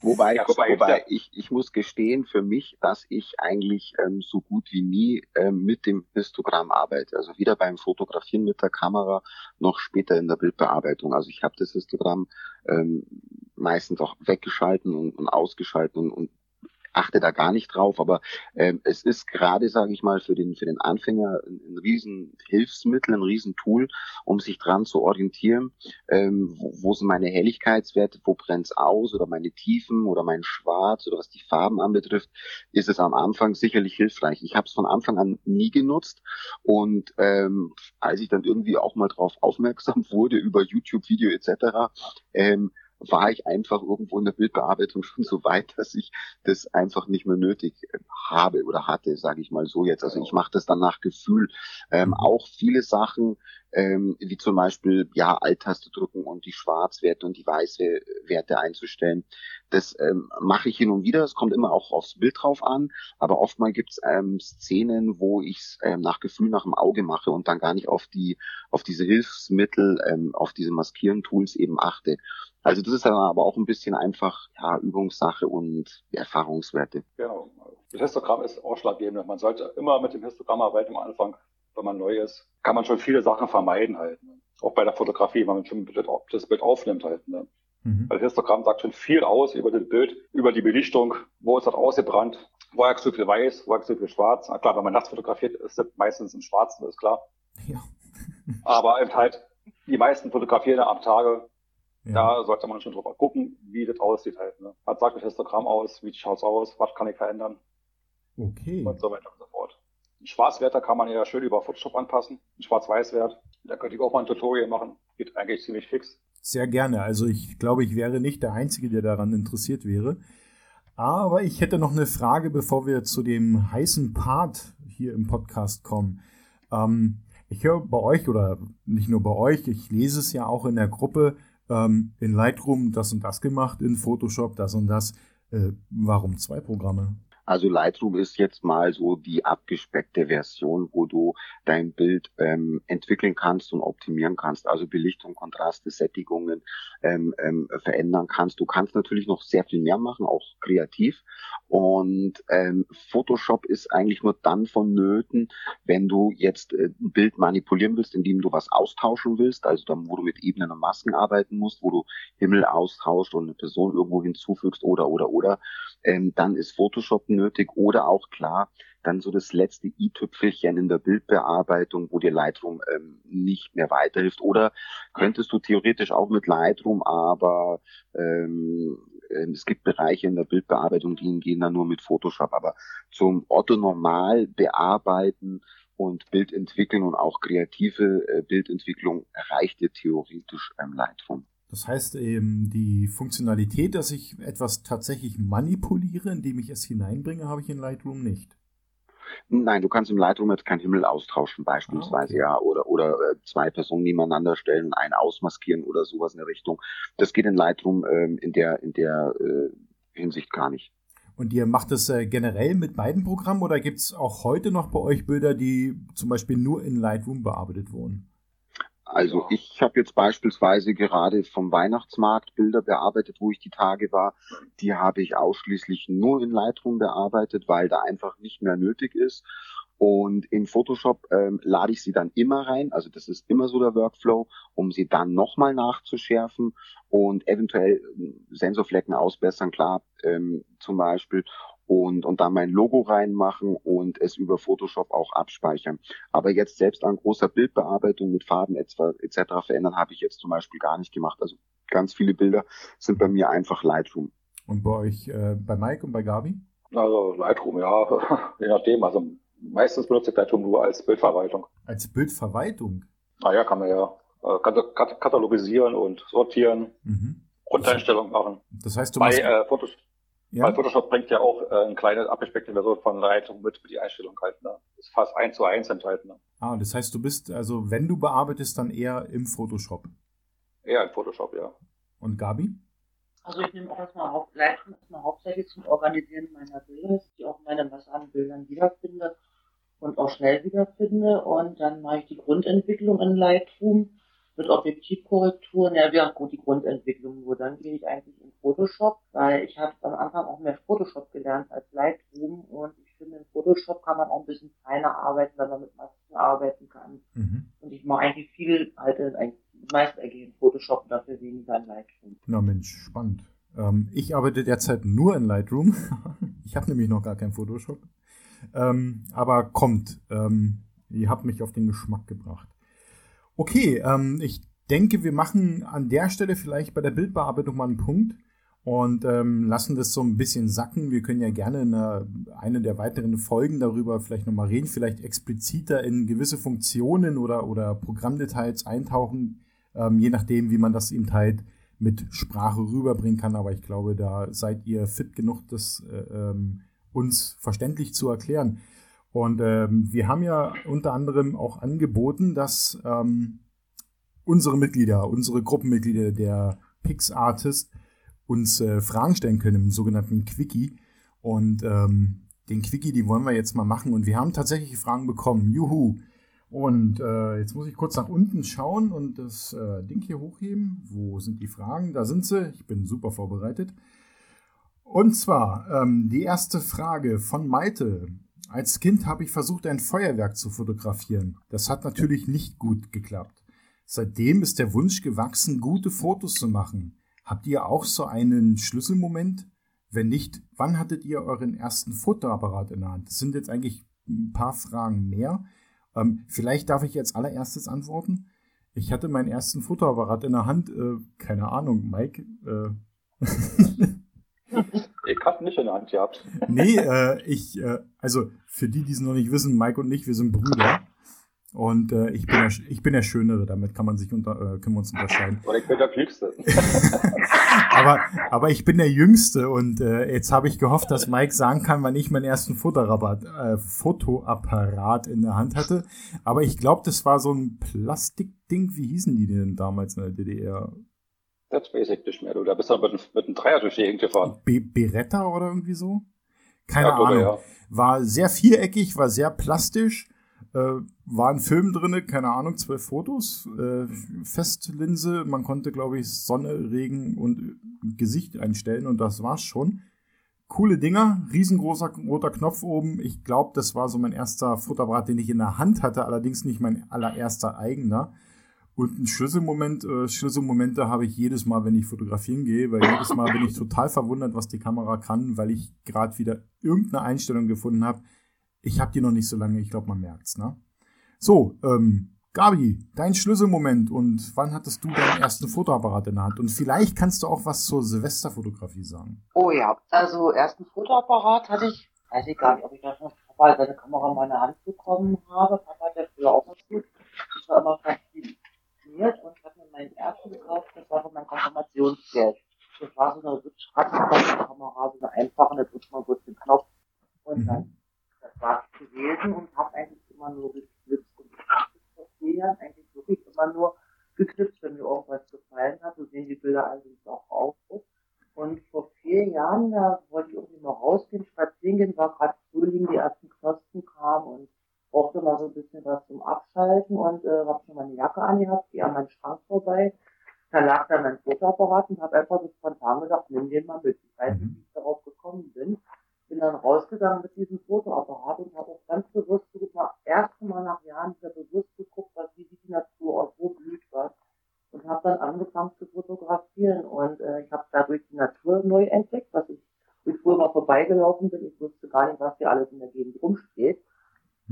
Wobei, Ja, wobei ja- ich, ich muss gestehen für mich, dass ich eigentlich ähm, so gut wie nie ähm, mit dem Histogramm arbeite. Also weder beim Fotografieren mit der Kamera noch später in der Bildbearbeitung. Also ich habe das Histogramm ähm, meistens auch weggeschalten und, und ausgeschalten und, und achte da gar nicht drauf, aber ähm, es ist gerade, sage ich mal, für den für den Anfänger ein, ein riesen Hilfsmittel, ein riesen Tool, um sich dran zu orientieren, ähm, wo, wo sind meine Helligkeitswerte, wo brennt's aus? Oder meine Tiefen? Oder mein Schwarz? Oder was die Farben anbetrifft, ist es am Anfang sicherlich hilfreich. Ich habe es von Anfang an nie genutzt. Und ähm, als ich dann irgendwie auch mal drauf aufmerksam wurde über YouTube-Video etc., ähm, war ich einfach irgendwo in der Bildbearbeitung schon so weit, dass ich das einfach nicht mehr nötig äh, habe oder hatte, sage ich mal so jetzt. Also ich mache das dann nach Gefühl. Ähm, auch viele Sachen, ähm, wie zum Beispiel ja Alt-Taste drücken und die Schwarzwerte und die Weißwerte einzustellen. Das ähm, mache ich hin und wieder. Es kommt immer auch aufs Bild drauf an, aber oftmal gibt's ähm, Szenen, wo ich es ähm, nach Gefühl, nach dem Auge mache und dann gar nicht auf die auf diese Hilfsmittel, ähm, auf diese Maskieren-Tools eben achte. Also das ist dann aber auch ein bisschen einfach ja, Übungssache und Erfahrungswerte. Genau. Das Histogramm ist ausschlaggebend. Man sollte immer mit dem Histogramm arbeiten am Anfang, wenn man neu ist. Kann man schon viele Sachen vermeiden halt. Ne? Auch bei der Fotografie, wenn man schon das Bild aufnimmt halt. Ne? Mhm. Weil das Histogramm sagt schon viel aus über das Bild, über die Belichtung, wo ist das ausgebrannt, wo ist zu viel weiß, wo ist zu viel schwarz. Na klar, wenn man nachts fotografiert, ist das meistens im Schwarzen, das ist klar. Ja. Aber eben halt, die meisten fotografieren am Tage, Ja. da sollte man schon drüber gucken, wie das aussieht halt. Ne? Was sagt das Histogramm aus, wie schaut's aus, was kann ich verändern Okay. und so weiter Einen Schwarzwert, kann man ja schön über Photoshop anpassen. Ein Schwarz-Weiß-Wert, da könnte ich auch mal ein Tutorial machen. Geht eigentlich ziemlich fix. Sehr gerne. Also ich glaube, ich wäre nicht der Einzige, der daran interessiert wäre. Aber ich hätte noch eine Frage, bevor wir zu dem heißen Part hier im Podcast kommen. Ähm, ich höre bei euch oder nicht nur bei euch, ich lese es ja auch in der Gruppe, ähm, in Lightroom das und das gemacht, in Photoshop das und das. Äh, warum zwei Programme? Also Lightroom ist jetzt mal so die abgespeckte Version, wo du dein Bild ähm, entwickeln kannst und optimieren kannst. Also Belichtung, Kontraste, Sättigungen ähm, ähm, verändern kannst. Du kannst natürlich noch sehr viel mehr machen, auch kreativ. Und ähm, Photoshop ist eigentlich nur dann vonnöten, wenn du jetzt äh, ein Bild manipulieren willst, indem du was austauschen willst, also dann, wo du mit Ebenen und Masken arbeiten musst, wo du Himmel austauscht und eine Person irgendwo hinzufügst oder oder oder ähm, dann ist Photoshop nötig oder auch klar, dann so das letzte i-Tüpfelchen in der Bildbearbeitung, wo dir Lightroom ähm, nicht mehr weiterhilft. Oder könntest du theoretisch auch mit Lightroom, aber ähm, ähm, es gibt Bereiche in der Bildbearbeitung, die gehen dann nur mit Photoshop. Aber zum Otto normal bearbeiten und Bild entwickeln und auch kreative äh, Bildentwicklung erreicht dir theoretisch ähm, Lightroom. Das heißt eben, die Funktionalität, dass ich etwas tatsächlich manipuliere, indem ich es hineinbringe, habe ich in Lightroom nicht. Nein, du kannst im Lightroom jetzt keinen Himmel austauschen beispielsweise, Ah, okay. ja, oder oder äh, zwei Personen nebeneinander stellen, einen ausmaskieren oder sowas in der Richtung. Das geht in Lightroom ähm, in der in der äh, Hinsicht gar nicht. Und ihr macht es äh, generell mit beiden Programmen oder gibt es auch heute noch bei euch Bilder, die zum Beispiel nur in Lightroom bearbeitet wurden? Also ich habe jetzt beispielsweise gerade vom Weihnachtsmarkt Bilder bearbeitet, wo ich die Tage war. Die habe ich ausschließlich nur in Lightroom bearbeitet, weil da einfach nicht mehr nötig ist. Und in Photoshop ähm, lade ich sie dann immer rein, also das ist immer so der Workflow, um sie dann nochmal nachzuschärfen und eventuell ähm, Sensorflecken ausbessern, klar, ähm, zum Beispiel. Und, und da mein Logo reinmachen und es über Photoshop auch abspeichern. Aber jetzt selbst an großer Bildbearbeitung mit Farben etc. verändern habe ich jetzt zum Beispiel gar nicht gemacht. Also ganz viele Bilder sind bei mir einfach Lightroom. Und bei euch, äh, bei Mike und bei Gabi? Also Lightroom, ja, je nachdem. Also meistens benutze ich Lightroom nur als Bildverwaltung. Als Bildverwaltung? Naja, kann man ja äh, katalogisieren und sortieren, mhm. Grundeinstellungen machen. Das heißt, du bei, äh, Fotos ja. Weil Photoshop bringt ja auch äh, eine kleine abgespeckte Version von Lightroom mit für die Einstellung halt. Ne? Ist fast eins zu eins enthalten. Ne? Ah, das heißt, du bist, also wenn du bearbeitest, dann eher im Photoshop. Eher im Photoshop, ja. Und Gabi? Also ich nehme auch erstmal Haupt Lightroom erstmal hauptsächlich zum Organisieren meiner Bilder, ich auch meine Masse an Bildern wiederfinde und auch schnell wiederfinde. Und dann mache ich die Grundentwicklung in Lightroom mit Objektivkorrekturen, ja, wäre gut die Grundentwicklung. Nur dann gehe ich eigentlich in Photoshop, weil ich habe am Anfang auch mehr Photoshop gelernt als Lightroom und ich finde, in Photoshop kann man auch ein bisschen feiner arbeiten, wenn man mit Masken arbeiten kann. Mhm. Und ich mache eigentlich viel halt eigentlich meist eigentlich in Photoshop und dafür weniger in Lightroom. Na Mensch, spannend. Ähm, ich arbeite derzeit nur in Lightroom. ich habe nämlich noch gar kein Photoshop. Ähm, aber kommt. Ähm, ihr habt mich auf den Geschmack gebracht. Okay, ähm, ich denke, wir machen an der Stelle vielleicht bei der Bildbearbeitung mal einen Punkt und ähm, lassen das so ein bisschen sacken. Wir können ja gerne in einer, eine der weiteren Folgen darüber vielleicht nochmal reden, vielleicht expliziter in gewisse Funktionen oder, oder Programmdetails eintauchen, ähm, je nachdem, wie man das eben halt mit Sprache rüberbringen kann. Aber ich glaube, da seid ihr fit genug, das äh, ähm, uns verständlich zu erklären. Und ähm, wir haben ja unter anderem auch angeboten, dass ähm, unsere Mitglieder, unsere Gruppenmitglieder der PixArtist uns äh, Fragen stellen können im sogenannten Quickie. Und ähm, den Quickie, die wollen wir jetzt mal machen. Und wir haben tatsächlich Fragen bekommen. Juhu! Und äh, jetzt muss ich kurz nach unten schauen und das äh, Ding hier hochheben. Wo sind die Fragen? Da sind sie. Ich bin super vorbereitet. Und zwar ähm, die erste Frage von Maite. Als Kind habe ich versucht, ein Feuerwerk zu fotografieren. Das hat natürlich nicht gut geklappt. Seitdem ist der Wunsch gewachsen, gute Fotos zu machen. Habt ihr auch so einen Schlüsselmoment? Wenn nicht, wann hattet ihr euren ersten Fotoapparat in der Hand? Das sind jetzt eigentlich ein paar Fragen mehr. Ähm, vielleicht darf ich als allererstes antworten. Ich hatte meinen ersten Fotoapparat in der Hand. Äh, keine Ahnung, Mike. Äh Ich hab nicht in der Hand gehabt. Nee, äh, ich, äh, also für die, die es noch nicht wissen, Mike und ich, wir sind Brüder. Und äh, ich, bin der, ich bin der Schönere, damit kann man sich unter, äh, können wir uns unterscheiden. Und ich bin der Klügste. aber, aber ich bin der Jüngste und äh, jetzt habe ich gehofft, dass Mike sagen kann, wann ich meinen ersten Fotoapparat, äh, Fotoapparat in der Hand hatte. Aber ich glaube, das war so ein Plastikding. Wie hießen die denn damals in der DDR? Das weiß ich nicht mehr. Du, da bist du mit, mit einem Dreier durch die Gegend gefahren. Be Beretta oder irgendwie so? Keine ja, Ahnung. Ja. War sehr viereckig, war sehr plastisch. Äh, war ein Film drin, keine Ahnung, zwölf Fotos, äh, Festlinse, man konnte, glaube ich, Sonne, Regen und Gesicht einstellen und das war's schon. Coole Dinger, riesengroßer roter Knopf oben. Ich glaube, das war so mein erster Fotoapparat, den ich in der Hand hatte, allerdings nicht mein allererster eigener. Und ein Schlüsselmoment, äh, Schlüsselmomente habe ich jedes Mal, wenn ich fotografieren gehe, weil jedes Mal bin ich total verwundert, was die Kamera kann, weil ich gerade wieder irgendeine Einstellung gefunden habe. Ich habe die noch nicht so lange, ich glaube, man merkt's, ne? So, ähm, Gabi, dein Schlüsselmoment und wann hattest du deinen ersten Fotoapparat in der Hand? Und vielleicht kannst du auch was zur Silvesterfotografie sagen. Oh ja, also ersten Fotoapparat hatte ich, weiß ich gar nicht, ob ich da schon mal seine Kamera in meine Hand bekommen habe. Papa hat ja früher auch was gut. Ich war immer fasziniert studiert und habe mir meinen ersten gekauft, das war für mein Konfirmationsgeld. Das war so eine Kamera, so eine einfache, da drückt man kurz den Knopf und dann, mhm. das war gewesen und habe eigentlich immer nur geknipst und ich habe vor vier Jahren eigentlich wirklich immer nur geknipst, wenn mir irgendwas gefallen hat. So sehen die Bilder eigentlich auch aus. Und vor vier Jahren, da wollte ich irgendwie mal rausgehen, spazieren gehen, war gerade Frühling, die ersten Knospen kamen und brauchte mal so ein bisschen was zum Abschalten und äh, habe schon meine Jacke angehabt, gehe an meinen Schrank vorbei. Da lag dann mein Fotoapparat und habe einfach so spontan gedacht, nimm den mal mit. Ich weiß nicht, mhm. wie ich darauf gekommen bin. Bin dann rausgegangen mit diesem Fotoapparat und habe auch ganz bewusst das erste Mal nach Jahren wieder bewusst geguckt, was wie sieht die Natur aus, wo blüht was. Und habe dann angefangen zu fotografieren und äh, ich habe dadurch die Natur neu entdeckt, was ich, ich früher mal vorbeigelaufen bin. Ich wusste gar nicht, was hier alles in der Gegend rumsteht.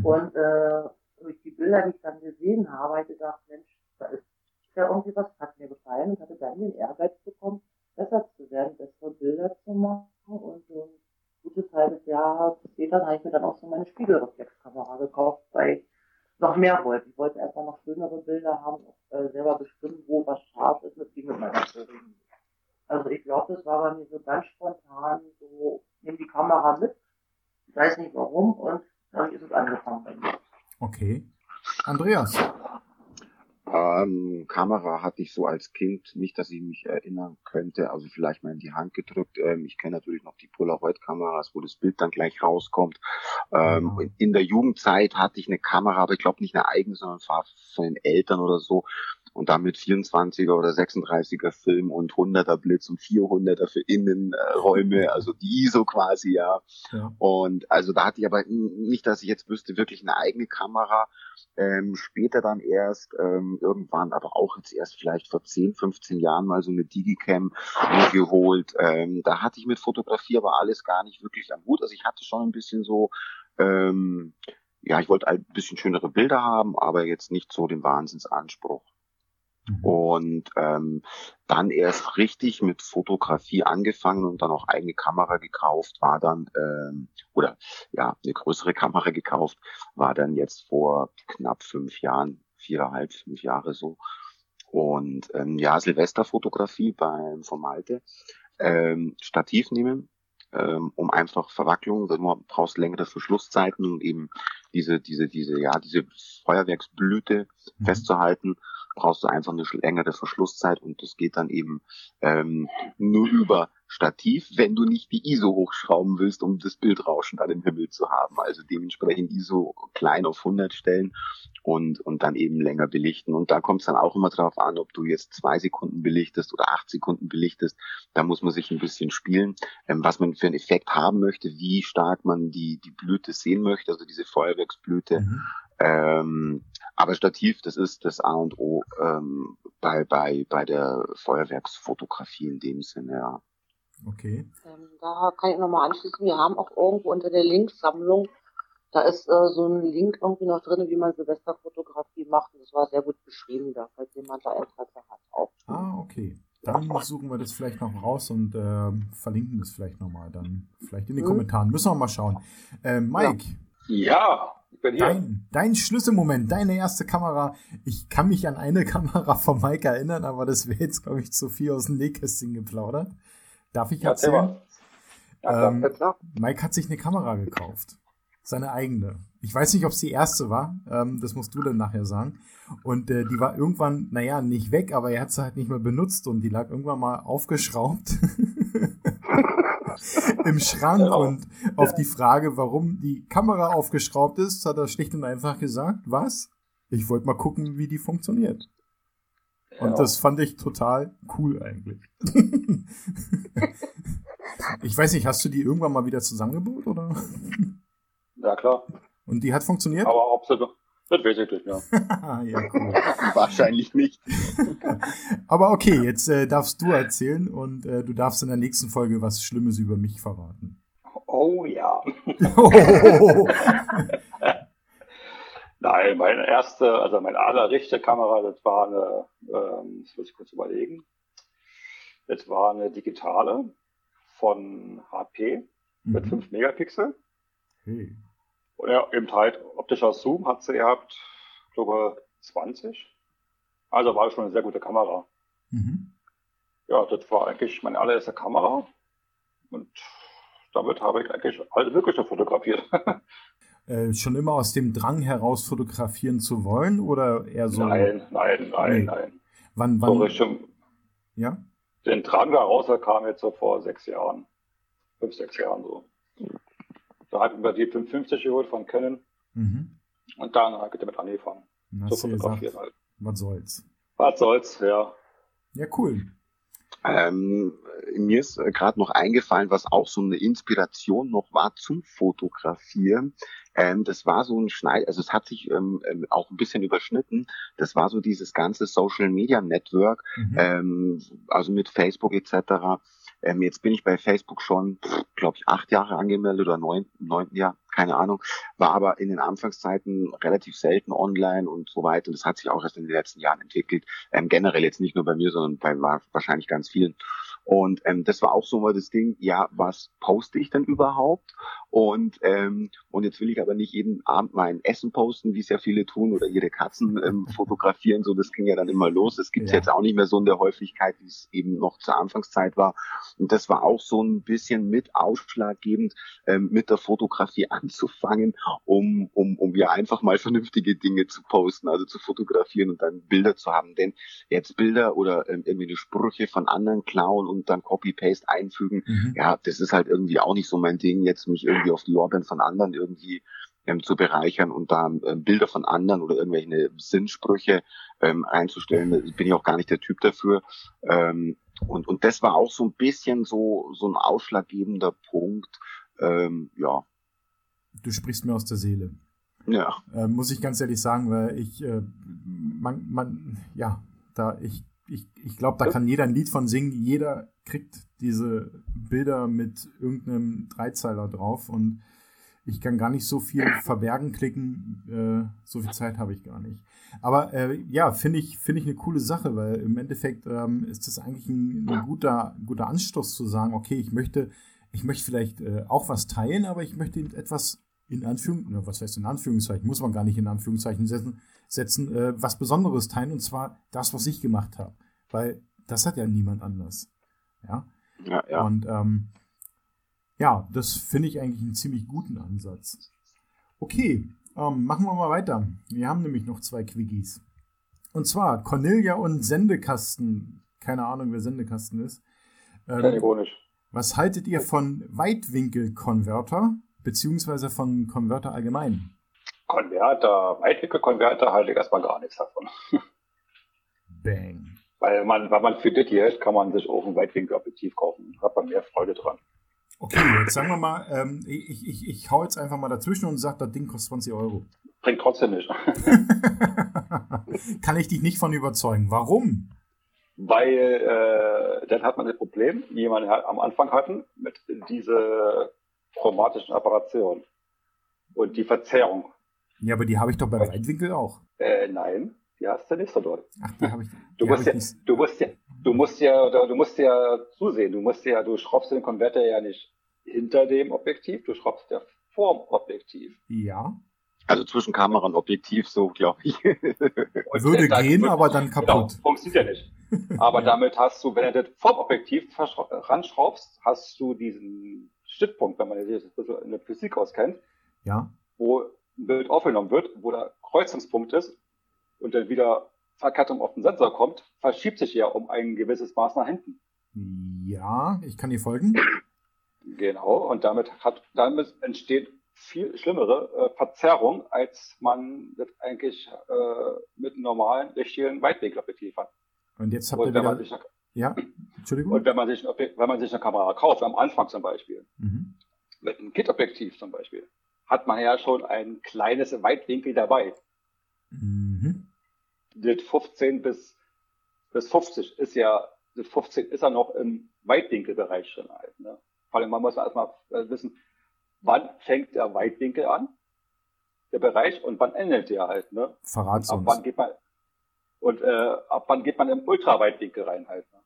Und äh, durch die Bilder, die ich dann gesehen habe, habe ich gedacht, Mensch, da ist ja irgendwie was, hat mir gefallen und hatte dann den Ehrgeiz bekommen, besser zu werden, bessere Bilder zu machen. Und so ein gutes halbes Jahr später habe ich mir dann auch so meine Spiegelreflexkamera gekauft, weil ich noch mehr wollte. Ich wollte einfach noch schönere Bilder haben, äh, selber bestimmen, wo was scharf ist, mit mit meiner Filmen. Also ich glaube, das war bei mir so ganz spontan, so, nimm die Kamera mit, ich weiß nicht warum, und dann ist es angefangen bei mir. Okay. Andreas. Ähm, Kamera hatte ich so als Kind nicht, dass ich mich erinnern könnte, also vielleicht mal in die Hand gedrückt. Ähm, ich kenne natürlich noch die Polaroid-Kameras, wo das Bild dann gleich rauskommt. Ähm, genau. In der Jugendzeit hatte ich eine Kamera, aber ich glaube nicht eine eigene, sondern von den Eltern oder so und damit 24er oder 36er Film und 100er Blitz und 400er für Innenräume, also die ISO quasi, ja. ja. Und also da hatte ich aber nicht, dass ich jetzt wüsste, wirklich eine eigene Kamera. Ähm, später dann erst, ähm, irgendwann, aber auch jetzt erst vielleicht vor 10, 15 Jahren mal so eine Digicam geholt. Ähm, da hatte ich mit Fotografie aber alles gar nicht wirklich am Hut. Also ich hatte schon ein bisschen so, ähm, ja, ich wollte ein bisschen schönere Bilder haben, aber jetzt nicht so den Wahnsinnsanspruch. Mhm. Und ähm, dann erst richtig mit Fotografie angefangen und dann auch eigene Kamera gekauft, war dann, ähm, oder ja, eine größere Kamera gekauft, war dann jetzt vor knapp fünf Jahren, viereinhalb, fünf Jahre so. Und ähm, ja, Silvesterfotografie beim Formalte. Ähm, Stativ nehmen, ähm, um einfach Verwacklung, du brauchst längere Verschlusszeiten, um eben diese, diese, diese, ja, diese Feuerwerksblüte mhm. festzuhalten brauchst du einfach eine längere Verschlusszeit und das geht dann eben ähm, nur über Stativ, wenn du nicht die ISO hochschrauben willst, um das Bildrauschen dann im Himmel zu haben. Also dementsprechend ISO klein auf 100 stellen und, und dann eben länger belichten. Und da kommt es dann auch immer drauf an, ob du jetzt zwei Sekunden belichtest oder acht Sekunden belichtest. Da muss man sich ein bisschen spielen, ähm, was man für einen Effekt haben möchte, wie stark man die, die Blüte sehen möchte, also diese Feuerwerksblüte. Mhm. Ähm, aber Stativ, das ist das A und O ähm, bei, bei, bei der Feuerwerksfotografie in dem Sinne, ja. Okay. Ähm, da kann ich nochmal anschließen. Wir haben auch irgendwo unter der Linksammlung, da ist äh, so ein Link irgendwie noch drin, wie man Silvesterfotografie macht. Und das war sehr gut beschrieben da, falls jemand da Interesse hat. Auch. Ah, okay. Dann suchen wir das vielleicht noch raus und äh, verlinken das vielleicht nochmal dann. Vielleicht in den mhm. Kommentaren. Müssen wir mal schauen. Äh, Mike. Ja. ja. Dein, dein Schlüsselmoment, deine erste Kamera. Ich kann mich an eine Kamera von Mike erinnern, aber das wäre jetzt, glaube ich, zu viel aus dem Nähkästchen geplaudert. Darf ich erzählen? Ja, ähm, Mike hat sich eine Kamera gekauft. Seine eigene. Ich weiß nicht, ob es die erste war. Ähm, das musst du dann nachher sagen. Und äh, die war irgendwann, naja, nicht weg, aber er hat sie halt nicht mehr benutzt und die lag irgendwann mal aufgeschraubt. im Schrank genau. und auf die Frage, warum die Kamera aufgeschraubt ist, hat er schlicht und einfach gesagt, was? Ich wollte mal gucken, wie die funktioniert. Und ja. das fand ich total cool eigentlich. ich weiß nicht, hast du die irgendwann mal wieder zusammengebaut oder? Ja, klar. Und die hat funktioniert? Aber ob sie, das weiß ich nicht, ja. ja cool. Wahrscheinlich nicht. Aber okay, jetzt äh, darfst du erzählen und äh, du darfst in der nächsten Folge was Schlimmes über mich verraten. Oh ja. oh. Nein, meine erste, also meine allerrichte Kamera, das war eine, ähm, das muss ich kurz überlegen. Das war eine digitale von HP mit mhm. 5 Megapixel. Hey. Und ja, eben halt optischer Zoom hat sie gehabt, glaube 20. Also war schon eine sehr gute Kamera. Mhm. Ja, das war eigentlich meine allererste Kamera. Und damit habe ich eigentlich alles Mögliche fotografiert. äh, schon immer aus dem Drang heraus fotografieren zu wollen oder eher so? Nein, nein, nein, nee. nein. Wann, wann? So Richtung, ja? Den Drang daraus kam jetzt so vor sechs Jahren. Fünf, sechs Jahren so. Da habe ich mir die 550 geholt von Canon. Mhm. Und dann habe ich damit angefangen. Zu fotografieren halt. Was soll's? Was soll's, ja. Ja, cool. Ähm, mir ist äh, gerade noch eingefallen, was auch so eine Inspiration noch war zum Fotografieren. Ähm, das war so ein Schneid, also es hat sich ähm, ähm, auch ein bisschen überschnitten. Das war so dieses ganze Social Media Network, mhm. ähm, also mit Facebook etc Ähm, jetzt bin ich bei Facebook schon, glaube ich, acht Jahre angemeldet oder neun, neunten Jahr, keine Ahnung, war aber in den Anfangszeiten relativ selten online und so weiter. Und das hat sich auch erst in den letzten Jahren entwickelt. Ähm, generell jetzt nicht nur bei mir, sondern bei wahrscheinlich ganz vielen. Und ähm, das war auch so mal das Ding, ja, was poste ich denn überhaupt? Und, ähm, und jetzt will ich aber nicht jeden Abend mein Essen posten, wie es ja viele tun, oder ihre Katzen ähm, fotografieren. So, das ging ja dann immer los. Das gibt's ja. jetzt auch nicht mehr so in der Häufigkeit, wie es eben noch zur Anfangszeit war. Und das war auch so ein bisschen mit ausschlaggebend, ähm, mit der Fotografie anzufangen, um, um, um ja einfach mal vernünftige Dinge zu posten, also zu fotografieren und dann Bilder zu haben. Denn jetzt Bilder oder ähm, irgendwie Sprüche von anderen klauen und dann Copy-Paste einfügen. Mhm. Ja, das ist halt irgendwie auch nicht so mein Ding, jetzt mich irgendwie auf die Lorbeeren von anderen irgendwie ähm, zu bereichern und da ähm, Bilder von anderen oder irgendwelche Sinnsprüche ähm, einzustellen. Da bin ich auch gar nicht der Typ dafür. Ähm, und, und das war auch so ein bisschen so, so ein ausschlaggebender Punkt. Ähm, ja. Du sprichst mir aus der Seele. Ja. Äh, muss ich ganz ehrlich sagen, weil ich, äh, man, man, ja, da ich ich, ich glaube, da kann jeder ein Lied von singen. Jeder kriegt diese Bilder mit irgendeinem Dreizeiler drauf und ich kann gar nicht so viel verbergen klicken. Äh, so viel Zeit habe ich gar nicht. Aber äh, ja, finde ich, finde ich eine coole Sache, weil im Endeffekt ähm, ist das eigentlich ein, ein, guter, guter Anstoß zu sagen, okay, ich möchte, ich möchte vielleicht äh, auch was teilen, aber ich möchte etwas in Anführungszeichen, was heißt in Anführungszeichen, muss man gar nicht in Anführungszeichen setzen, setzen, äh, was Besonderes teilen und zwar das, was ich gemacht habe. Weil das hat ja niemand anders. Ja. Ja, ja. Und ähm, ja, das finde ich eigentlich einen ziemlich guten Ansatz. Okay, ähm, machen wir mal weiter. Wir haben nämlich noch zwei Quickies. Und zwar Cornelia und Sendekasten. Keine Ahnung, wer Sendekasten ist. Ähm, ironisch. Was haltet ihr von Weitwinkel-Konverter beziehungsweise von Konverter allgemein? Konverter, Weitwinkel-Konverter halte ich erstmal gar nichts davon. Bang. Weil man, weil man für das Geld kann man sich auch ein Weitwinkelobjektiv kaufen. Hat man mehr Freude dran. Okay, jetzt sagen wir mal, ähm, ich, ich, ich hau jetzt einfach mal dazwischen und sage, das Ding kostet 20 Euro. Bringt trotzdem nicht. kann ich dich nicht von überzeugen. Warum? Weil äh, dann hat man das Problem, wie man am Anfang hatten, mit dieser chromatischen Apparation und die Verzerrung. Ja, aber die habe ich doch beim Weitwinkel auch. Äh, nein, die hast du nicht so doll. Ach, die habe ich. Du musst, ja, du musst ja, du musst ja, du musst ja zusehen. Du musst ja, du schraubst den Konverter ja nicht hinter dem Objektiv, du schraubst ja vorm Objektiv. Ja. Also zwischen Kamera und Objektiv, so glaube ich. Würde gehen, aber dann kaputt. Genau, funktioniert ja nicht. Aber damit hast du, wenn du das vorm Objektiv ranschraubst, hast du diesen Schnittpunkt, wenn man sich in der Physik auskennt, ja. wo ein Bild aufgenommen wird, wo der Kreuzungspunkt ist und dann wieder Verkettung auf den Sensor kommt, verschiebt sich ja um ein gewisses Maß nach hinten. Ja, ich kann dir folgen. Genau, und damit hat, damit entsteht viel schlimmere äh, Verzerrung, als man das eigentlich äh, mit einem normalen, richtigen Weitwinkelobjektiv hat. Und jetzt habt ihr wieder... Ja, Entschuldigung. Und wenn man sich, wenn man sich eine Kamera kauft, am Anfang zum Beispiel, mhm. mit einem Kit-Objektiv zum Beispiel, hat man ja schon ein kleines Weitwinkel dabei. Mhm. Das 15 bis, bis 50 ist ja, das 15 ist ja noch im Weitwinkelbereich schon halt. Ne? Vor allem, man muss erstmal wissen, wann fängt der Weitwinkel an, der Bereich, und wann endet der halt. Ne? Verrat's ab uns. Wann geht man, und äh, ab wann geht man im Ultraweitwinkel rein halt. Ne?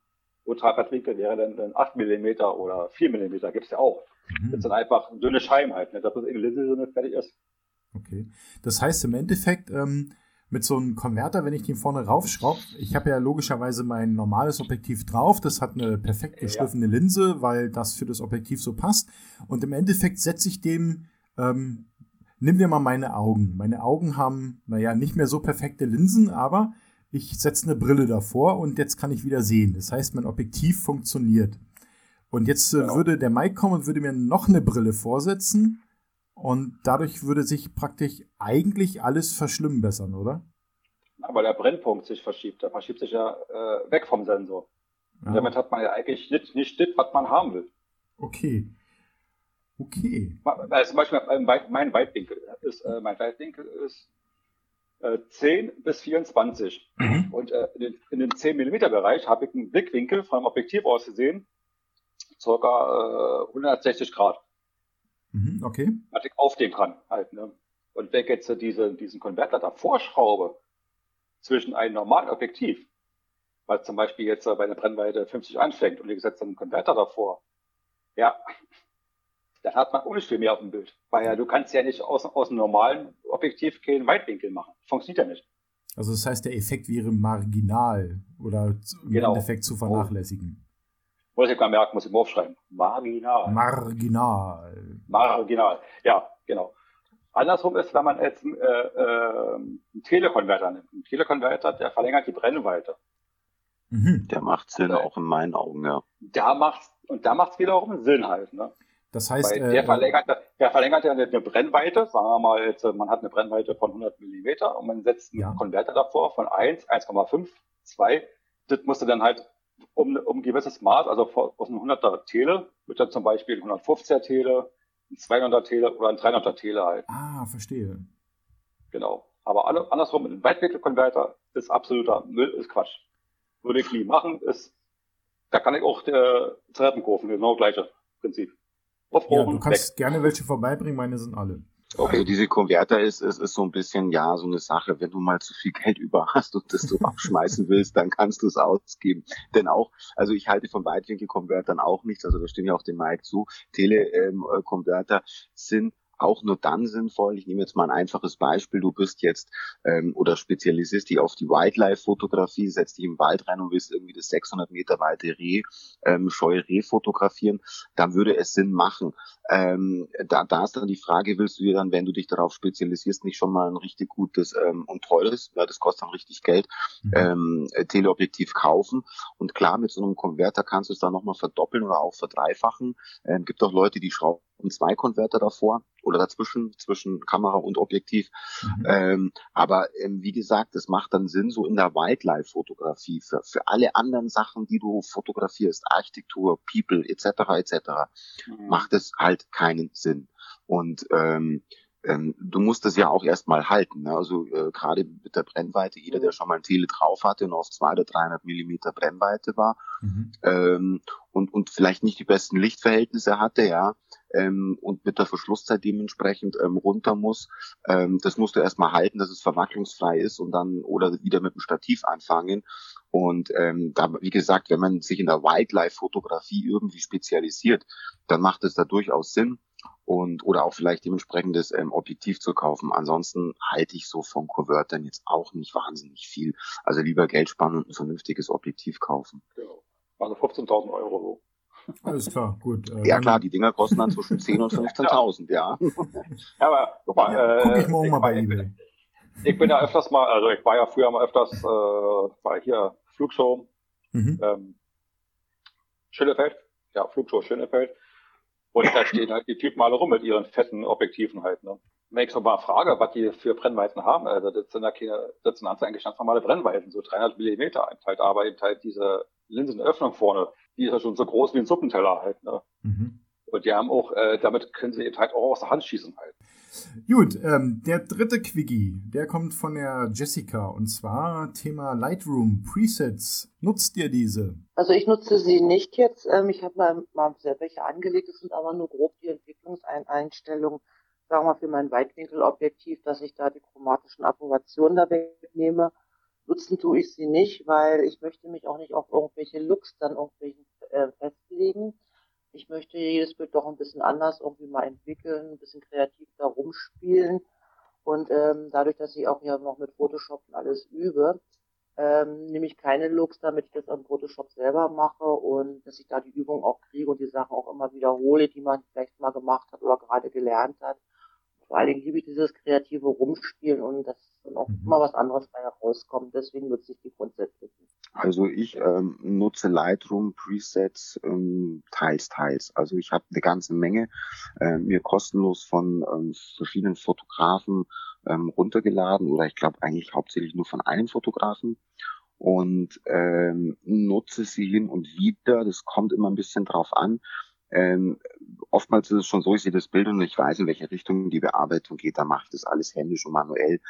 Ultraweitwinkel wäre dann, dann 8 mm oder 4 mm, gibt's ja auch. Mhm. Das sind einfach dünne Scheiben halt, ne? dass das in der Linse so fertig ist. Okay. Das heißt im Endeffekt, ähm, mit so einem Konverter, wenn ich den vorne raufschraube, ich habe ja logischerweise mein normales Objektiv drauf, das hat eine perfekt geschliffene ja. Linse, weil das für das Objektiv so passt. Und im Endeffekt setze ich dem, ähm, nimm wir mal meine Augen. Meine Augen haben, naja, nicht mehr so perfekte Linsen, aber ich setze eine Brille davor und jetzt kann ich wieder sehen. Das heißt, mein Objektiv funktioniert. Und jetzt äh, genau. würde der Mike kommen und würde mir noch eine Brille vorsetzen und dadurch würde sich praktisch eigentlich alles verschlimmbessern, oder? Aber der Brennpunkt sich verschiebt. Der verschiebt sich ja äh, weg vom Sensor. Ja. Damit hat man ja eigentlich nicht, nicht das, was man haben will. Okay. Okay. Also zum Beispiel mein Weitwinkel ist, äh, mein Weitwinkel ist äh, 10 bis 24. Mhm. Und äh, in, den, in dem 10 mm Bereich habe ich einen Blickwinkel vom Objektiv aus gesehen circa äh, 160 Grad. Mhm, okay. Was ich aufnehmen kann halt, ne? Und wenn ich jetzt diese, diesen Konverter davor schraube, zwischen einem normalen Objektiv, weil zum Beispiel jetzt bei einer Brennweite 50 anfängt und ich setze einen Konverter davor, ja, dann hat man ohne viel mehr auf dem Bild. Weil ja, du kannst ja nicht aus, aus einem normalen Objektiv keinen Weitwinkel machen. Funktioniert ja nicht. Also das heißt, der Effekt wäre marginal oder im genau. Endeffekt zu vernachlässigen. Muss ich gar merken, muss ich mal aufschreiben. Marginal. Marginal. Marginal. Ja, genau. Andersrum ist, wenn man jetzt äh, äh, einen Telekonverter nimmt. Ein Telekonverter, der verlängert die Brennweite. Mhm. Der macht Sinn, also, auch in meinen Augen, ja. Da macht's, und da macht es wiederum Sinn halt, ne? Das heißt, Weil der, äh, verlängert, der verlängert ja eine, Brennweite, sagen wir mal, jetzt, man hat eine Brennweite von 100 Millimeter und man setzt einen ja. Konverter davor von 1, 1,5, 2. Das musste dann halt um, um ein gewisses Maß, also aus einem 100er Tele, wird dann zum Beispiel ein 150er Tele, ein 200er Tele oder ein 300er Tele halt. Ah, verstehe. Genau. Aber alle, andersrum, ein Weitwinkelkonverter ist absoluter Müll, ist Quatsch. Würde ich nie machen, ist, da kann ich auch der Treppenkurven, genau gleiche Prinzip. Ja, du kannst weg. gerne welche vorbeibringen, meine sind alle. Okay. Also diese Konverter ist, ist, ist so ein bisschen, ja, so eine Sache, wenn du mal zu viel Geld über hast und das du abschmeißen willst, dann kannst du es ausgeben. Denn auch, also ich halte von Weitwinkelkonvertern auch nichts, also da stimme ich auch dem Mike zu, Telekonverter ähm, sind auch nur dann sinnvoll. Ich nehme jetzt mal ein einfaches Beispiel. Du bist jetzt ähm, oder spezialisierst dich auf die Wildlife-Fotografie, setzt dich im Wald rein und willst irgendwie das 600 Meter weite Reh, ähm, scheue Reh fotografieren. Dann würde es Sinn machen. Ähm, da, da ist dann die Frage, willst du dir dann, wenn du dich darauf spezialisierst, nicht schon mal ein richtig gutes ähm, und teures, ja, das kostet dann richtig Geld, mhm. ähm, Teleobjektiv kaufen. Und klar, mit so einem Konverter kannst du es dann nochmal verdoppeln oder auch verdreifachen. Ähm, gibt auch Leute, die schrauben zwei Konverter davor oder dazwischen, zwischen Kamera und Objektiv. Mhm. Ähm, aber ähm, wie gesagt, es macht dann Sinn so in der Wildlife-Fotografie für, für alle anderen Sachen, die du fotografierst, Architektur, People etc. etc. Mhm. macht es halt keinen Sinn. Und ähm, ähm, du musst das ja auch erstmal halten. Ne? Also äh, gerade mit der Brennweite, jeder, der schon mal ein Tele drauf hatte und auf 200 oder 300 Millimeter Brennweite war mhm. ähm, und, und vielleicht nicht die besten Lichtverhältnisse hatte, ja, ähm, und mit der Verschlusszeit dementsprechend ähm, runter muss, ähm, das musst du erstmal halten, dass es verwacklungsfrei ist und dann oder wieder mit dem Stativ anfangen. Und ähm, da, wie gesagt, wenn man sich in der Wildlife-Fotografie irgendwie spezialisiert, dann macht es da durchaus Sinn und oder auch vielleicht dementsprechendes ähm, Objektiv zu kaufen. Ansonsten halte ich so von Convertern jetzt auch nicht wahnsinnig viel. Also lieber Geld sparen und ein vernünftiges Objektiv kaufen. Genau. Also 15.000 Euro. Alles klar, gut. Äh, ja klar, die Dinger kosten dann zwischen 10.000 und 15.000, ja. ja. aber guck mal. Ja, guck ich morgen ich mal bei eBay. Ich bin ja öfters mal, also ich war ja früher mal öfters, äh, war hier Flugshow, mhm. ähm, Schönefeld, ja, Flugshow Schönefeld. Und da stehen halt die Typen alle rum mit ihren fetten Objektiven halt. Ne? Wenn ich so mal frage, was die für Brennweiten haben, also das sind ja keine, das sind eigentlich ganz normale Brennweiten, so 300 Millimeter halt, aber eben halt diese Linsenöffnung vorne, die ist ja schon so groß wie ein Suppenteller halt. Ne? Mhm. Und die haben auch, äh, damit können sie eben halt auch aus der Hand schießen halt. Gut, ähm, der dritte Quickie, der kommt von der Jessica und zwar Thema Lightroom Presets. Nutzt ihr diese? Also ich nutze sie nicht jetzt. Ähm, ich habe mal, mal selber welche angelegt. Das sind aber nur grob die Entwicklungseinstellungen, sagen wir mal für mein Weitwinkelobjektiv, dass ich da die chromatischen Approbationen da wegnehme. Nutzen tue ich sie nicht, weil ich möchte mich auch nicht auf irgendwelche Looks dann irgendwelchen äh, festlegen ich möchte jedes Bild doch ein bisschen anders irgendwie mal entwickeln, ein bisschen kreativ da rumspielen. Und ähm, dadurch, dass ich auch ja noch mit Photoshop alles übe, ähm, nehme ich keine Looks, damit ich das am Photoshop selber mache und dass ich da die Übung auch kriege und die Sachen auch immer wiederhole, die man vielleicht mal gemacht hat oder gerade gelernt hat. Vor allen Dingen liebe ich dieses kreative Rumspielen und dass dann auch mhm. immer was anderes bei herauskommt. Deswegen nutze ich die grundsätzlich nicht. Also ich ähm, nutze Lightroom Presets ähm, teils, teils. Also ich habe eine ganze Menge äh, mir kostenlos von ähm, verschiedenen Fotografen ähm, runtergeladen oder ich glaube eigentlich hauptsächlich nur von einem Fotografen und ähm, nutze sie hin und wieder. Das kommt immer ein bisschen drauf an. Ähm, oftmals ist es schon so, ich sehe das Bild und ich weiß, in welche Richtung die Bearbeitung geht, da mache ich das alles händisch und manuell.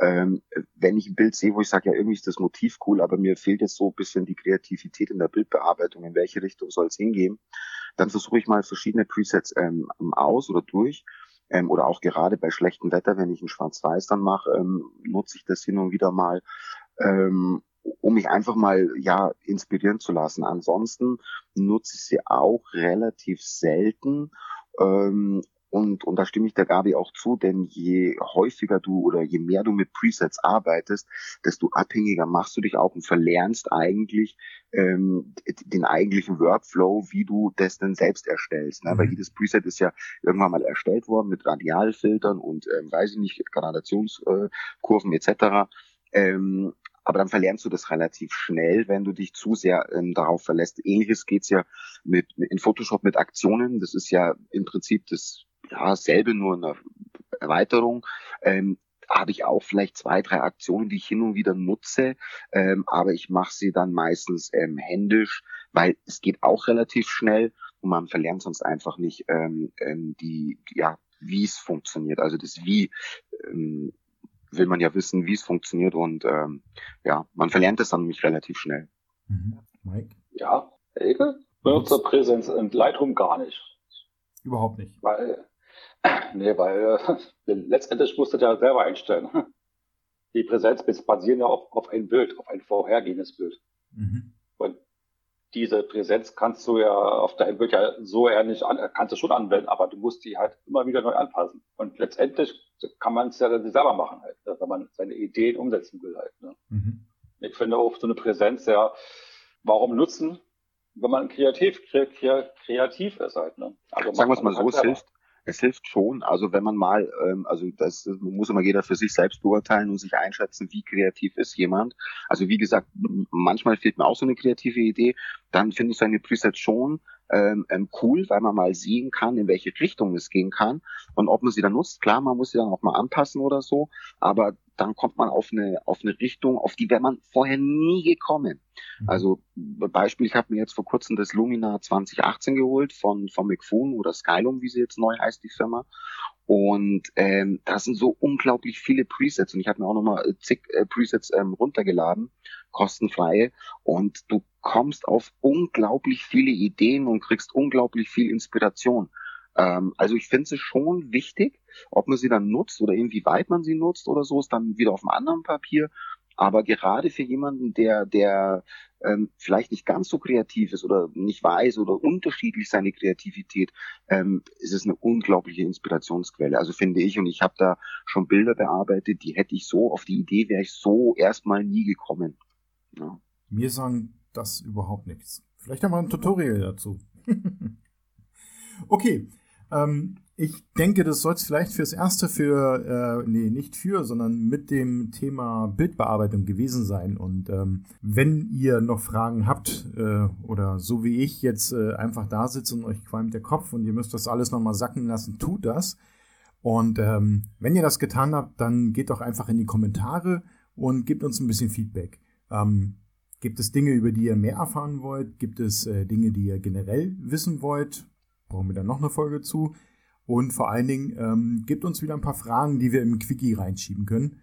Ähm, wenn ich ein Bild sehe, wo ich sage, ja, irgendwie ist das Motiv cool, aber mir fehlt jetzt so ein bisschen die Kreativität in der Bildbearbeitung, in welche Richtung soll es hingehen, dann versuche ich mal verschiedene Presets ähm, aus oder durch. Ähm, oder auch gerade bei schlechtem Wetter, wenn ich ein Schwarz-Weiß dann mache, ähm, nutze ich das hin und wieder mal, ähm, um mich einfach mal ja inspirieren zu lassen. Ansonsten nutze ich sie auch relativ selten, ähm, und, und da stimme ich der Gabi auch zu, denn je häufiger du oder je mehr du mit Presets arbeitest, desto abhängiger machst du dich auch und verlernst eigentlich ähm, den eigentlichen Workflow, wie du das denn selbst erstellst. Ne? Mhm. Weil jedes Preset ist ja irgendwann mal erstellt worden mit Radialfiltern und, ähm, weiß ich nicht, Gradationskurven äh, etc. Ähm, aber dann verlernst du das relativ schnell, wenn du dich zu sehr ähm, darauf verlässt. Ähnliches geht's ja mit, in Photoshop mit Aktionen. Das ist ja im Prinzip das ja, selbe nur eine Erweiterung. Ähm, habe ich auch vielleicht zwei, drei Aktionen, die ich hin und wieder nutze, ähm, aber ich mache sie dann meistens ähm, händisch, weil es geht auch relativ schnell und man verlernt sonst einfach nicht ähm, ähm, die, ja, wie es funktioniert. Also das Wie ähm, will man ja wissen, wie es funktioniert und ähm, ja, man verlernt es dann nämlich relativ schnell. Mhm. Mike? Ja, Helge? Benutzerpräsenz in Lightroom gar nicht. Überhaupt nicht. Weil Nee, weil äh, letztendlich musst du ja selber einstellen. Die Präsenzbits basieren ja auf, auf ein Bild, auf ein vorhergehendes Bild. Mhm. Diese Präsenz kannst du ja auf deinem Bild ja so eher nicht an, kannst du schon anwenden, aber du musst die halt immer wieder neu anpassen. Und letztendlich kann man es ja dann selber machen halt, ne, wenn man seine Ideen umsetzen will halt. Ne? Mhm. Ich finde auch so eine Präsenz ja, warum nutzen, wenn man kreativ, kreativ ist halt. Ne? Also Sagen wir es mal so, es hilft, es hilft schon. Also wenn man mal, ähm, also das muss immer jeder für sich selbst beurteilen und sich einschätzen, wie kreativ ist jemand. Also wie gesagt, manchmal fehlt mir auch so eine kreative Idee. Dann finde ich seine Presets schon ähm, ähm, cool, weil man mal sehen kann, in welche Richtung es gehen kann und ob man sie dann nutzt. Klar, man muss sie dann auch mal anpassen oder so, aber dann kommt man auf eine auf eine Richtung, auf die wäre man vorher nie gekommen. Mhm. Also Beispiel, ich habe mir jetzt vor kurzem das Lumina 2018 geholt von von McPhone oder Skylum, wie sie jetzt neu heißt die Firma und ähm, da sind so unglaublich viele Presets und ich habe mir auch nochmal zig äh, Presets ähm, runtergeladen, kostenfreie. Und du kommst auf unglaublich viele Ideen und kriegst unglaublich viel Inspiration. Ähm, also ich finde es schon wichtig, ob man sie dann nutzt oder inwieweit man sie nutzt oder so, ist dann wieder auf einem anderen Papier. Aber gerade für jemanden, der, der ähm, vielleicht nicht ganz so kreativ ist oder nicht weiß oder unterschiedlich seine Kreativität, ähm, ist es eine unglaubliche Inspirationsquelle. Also finde ich, und ich habe da schon Bilder bearbeitet, die hätte ich so, auf die Idee wäre ich so erstmal nie gekommen. Ja. Mir sagen das überhaupt nichts. Vielleicht haben wir ein Tutorial dazu. okay. Ähm, ich denke, das soll es vielleicht fürs Erste für, äh, nee, nicht für, sondern mit dem Thema Bildbearbeitung gewesen sein. Und ähm, wenn ihr noch Fragen habt äh, oder so wie ich jetzt äh, einfach da sitzt und euch qualmt der Kopf und ihr müsst das alles nochmal sacken lassen, tut das. Und ähm, wenn ihr das getan habt, dann geht doch einfach in die Kommentare und gebt uns ein bisschen Feedback. Ähm, gibt es Dinge, über die ihr mehr erfahren wollt? Gibt es äh, Dinge, die ihr generell wissen wollt? Brauchen wir dann noch eine Folge zu? Und vor allen Dingen ähm, gibt uns wieder ein paar Fragen, die wir im Quickie reinschieben können.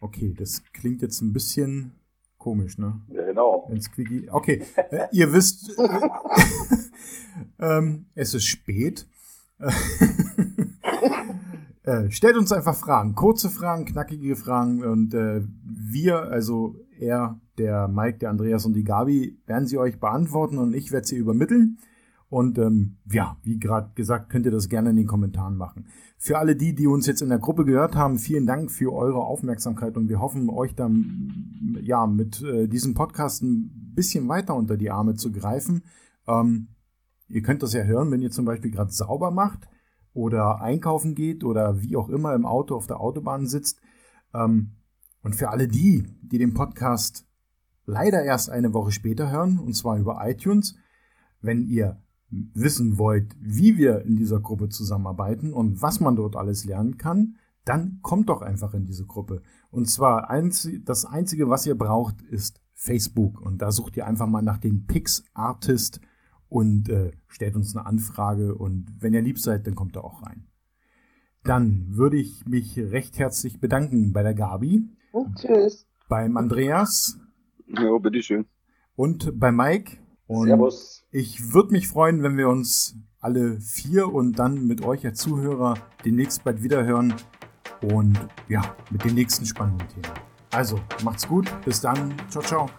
Okay, das klingt jetzt ein bisschen komisch, ne? Ja, genau. Ins Quickie. Okay, äh, ihr wisst, ähm, es ist spät. äh, stellt uns einfach Fragen, kurze Fragen, knackige Fragen und äh, wir, also er, der Mike, der Andreas und die Gabi, werden sie euch beantworten und ich werde sie übermitteln. Und ähm, ja, wie gerade gesagt, könnt ihr das gerne in den Kommentaren machen. Für alle die, die uns jetzt in der Gruppe gehört haben, vielen Dank für eure Aufmerksamkeit und wir hoffen, euch dann ja mit äh, diesem Podcast ein bisschen weiter unter die Arme zu greifen. Ähm, ihr könnt das ja hören, wenn ihr zum Beispiel gerade sauber macht oder einkaufen geht oder wie auch immer im Auto auf der Autobahn sitzt. Ähm, und für alle die, die den Podcast leider erst eine Woche später hören, und zwar über iTunes, wenn ihr wissen wollt, wie wir in dieser Gruppe zusammenarbeiten und was man dort alles lernen kann, dann kommt doch einfach in diese Gruppe. Und zwar das Einzige, was ihr braucht, ist Facebook. Und da sucht ihr einfach mal nach den Pix Artist und äh, stellt uns eine Anfrage. Und wenn ihr lieb seid, dann kommt ihr auch rein. Dann würde ich mich recht herzlich bedanken bei der Gabi. Und tschüss. Beim Andreas. Ja, bitteschön. Und bei Mike. Und Servus. Ich würde mich freuen, wenn wir uns alle vier und dann mit euch als Zuhörer demnächst bald wiederhören und ja, mit den nächsten spannenden Themen. Also, macht's gut, bis dann, ciao, ciao.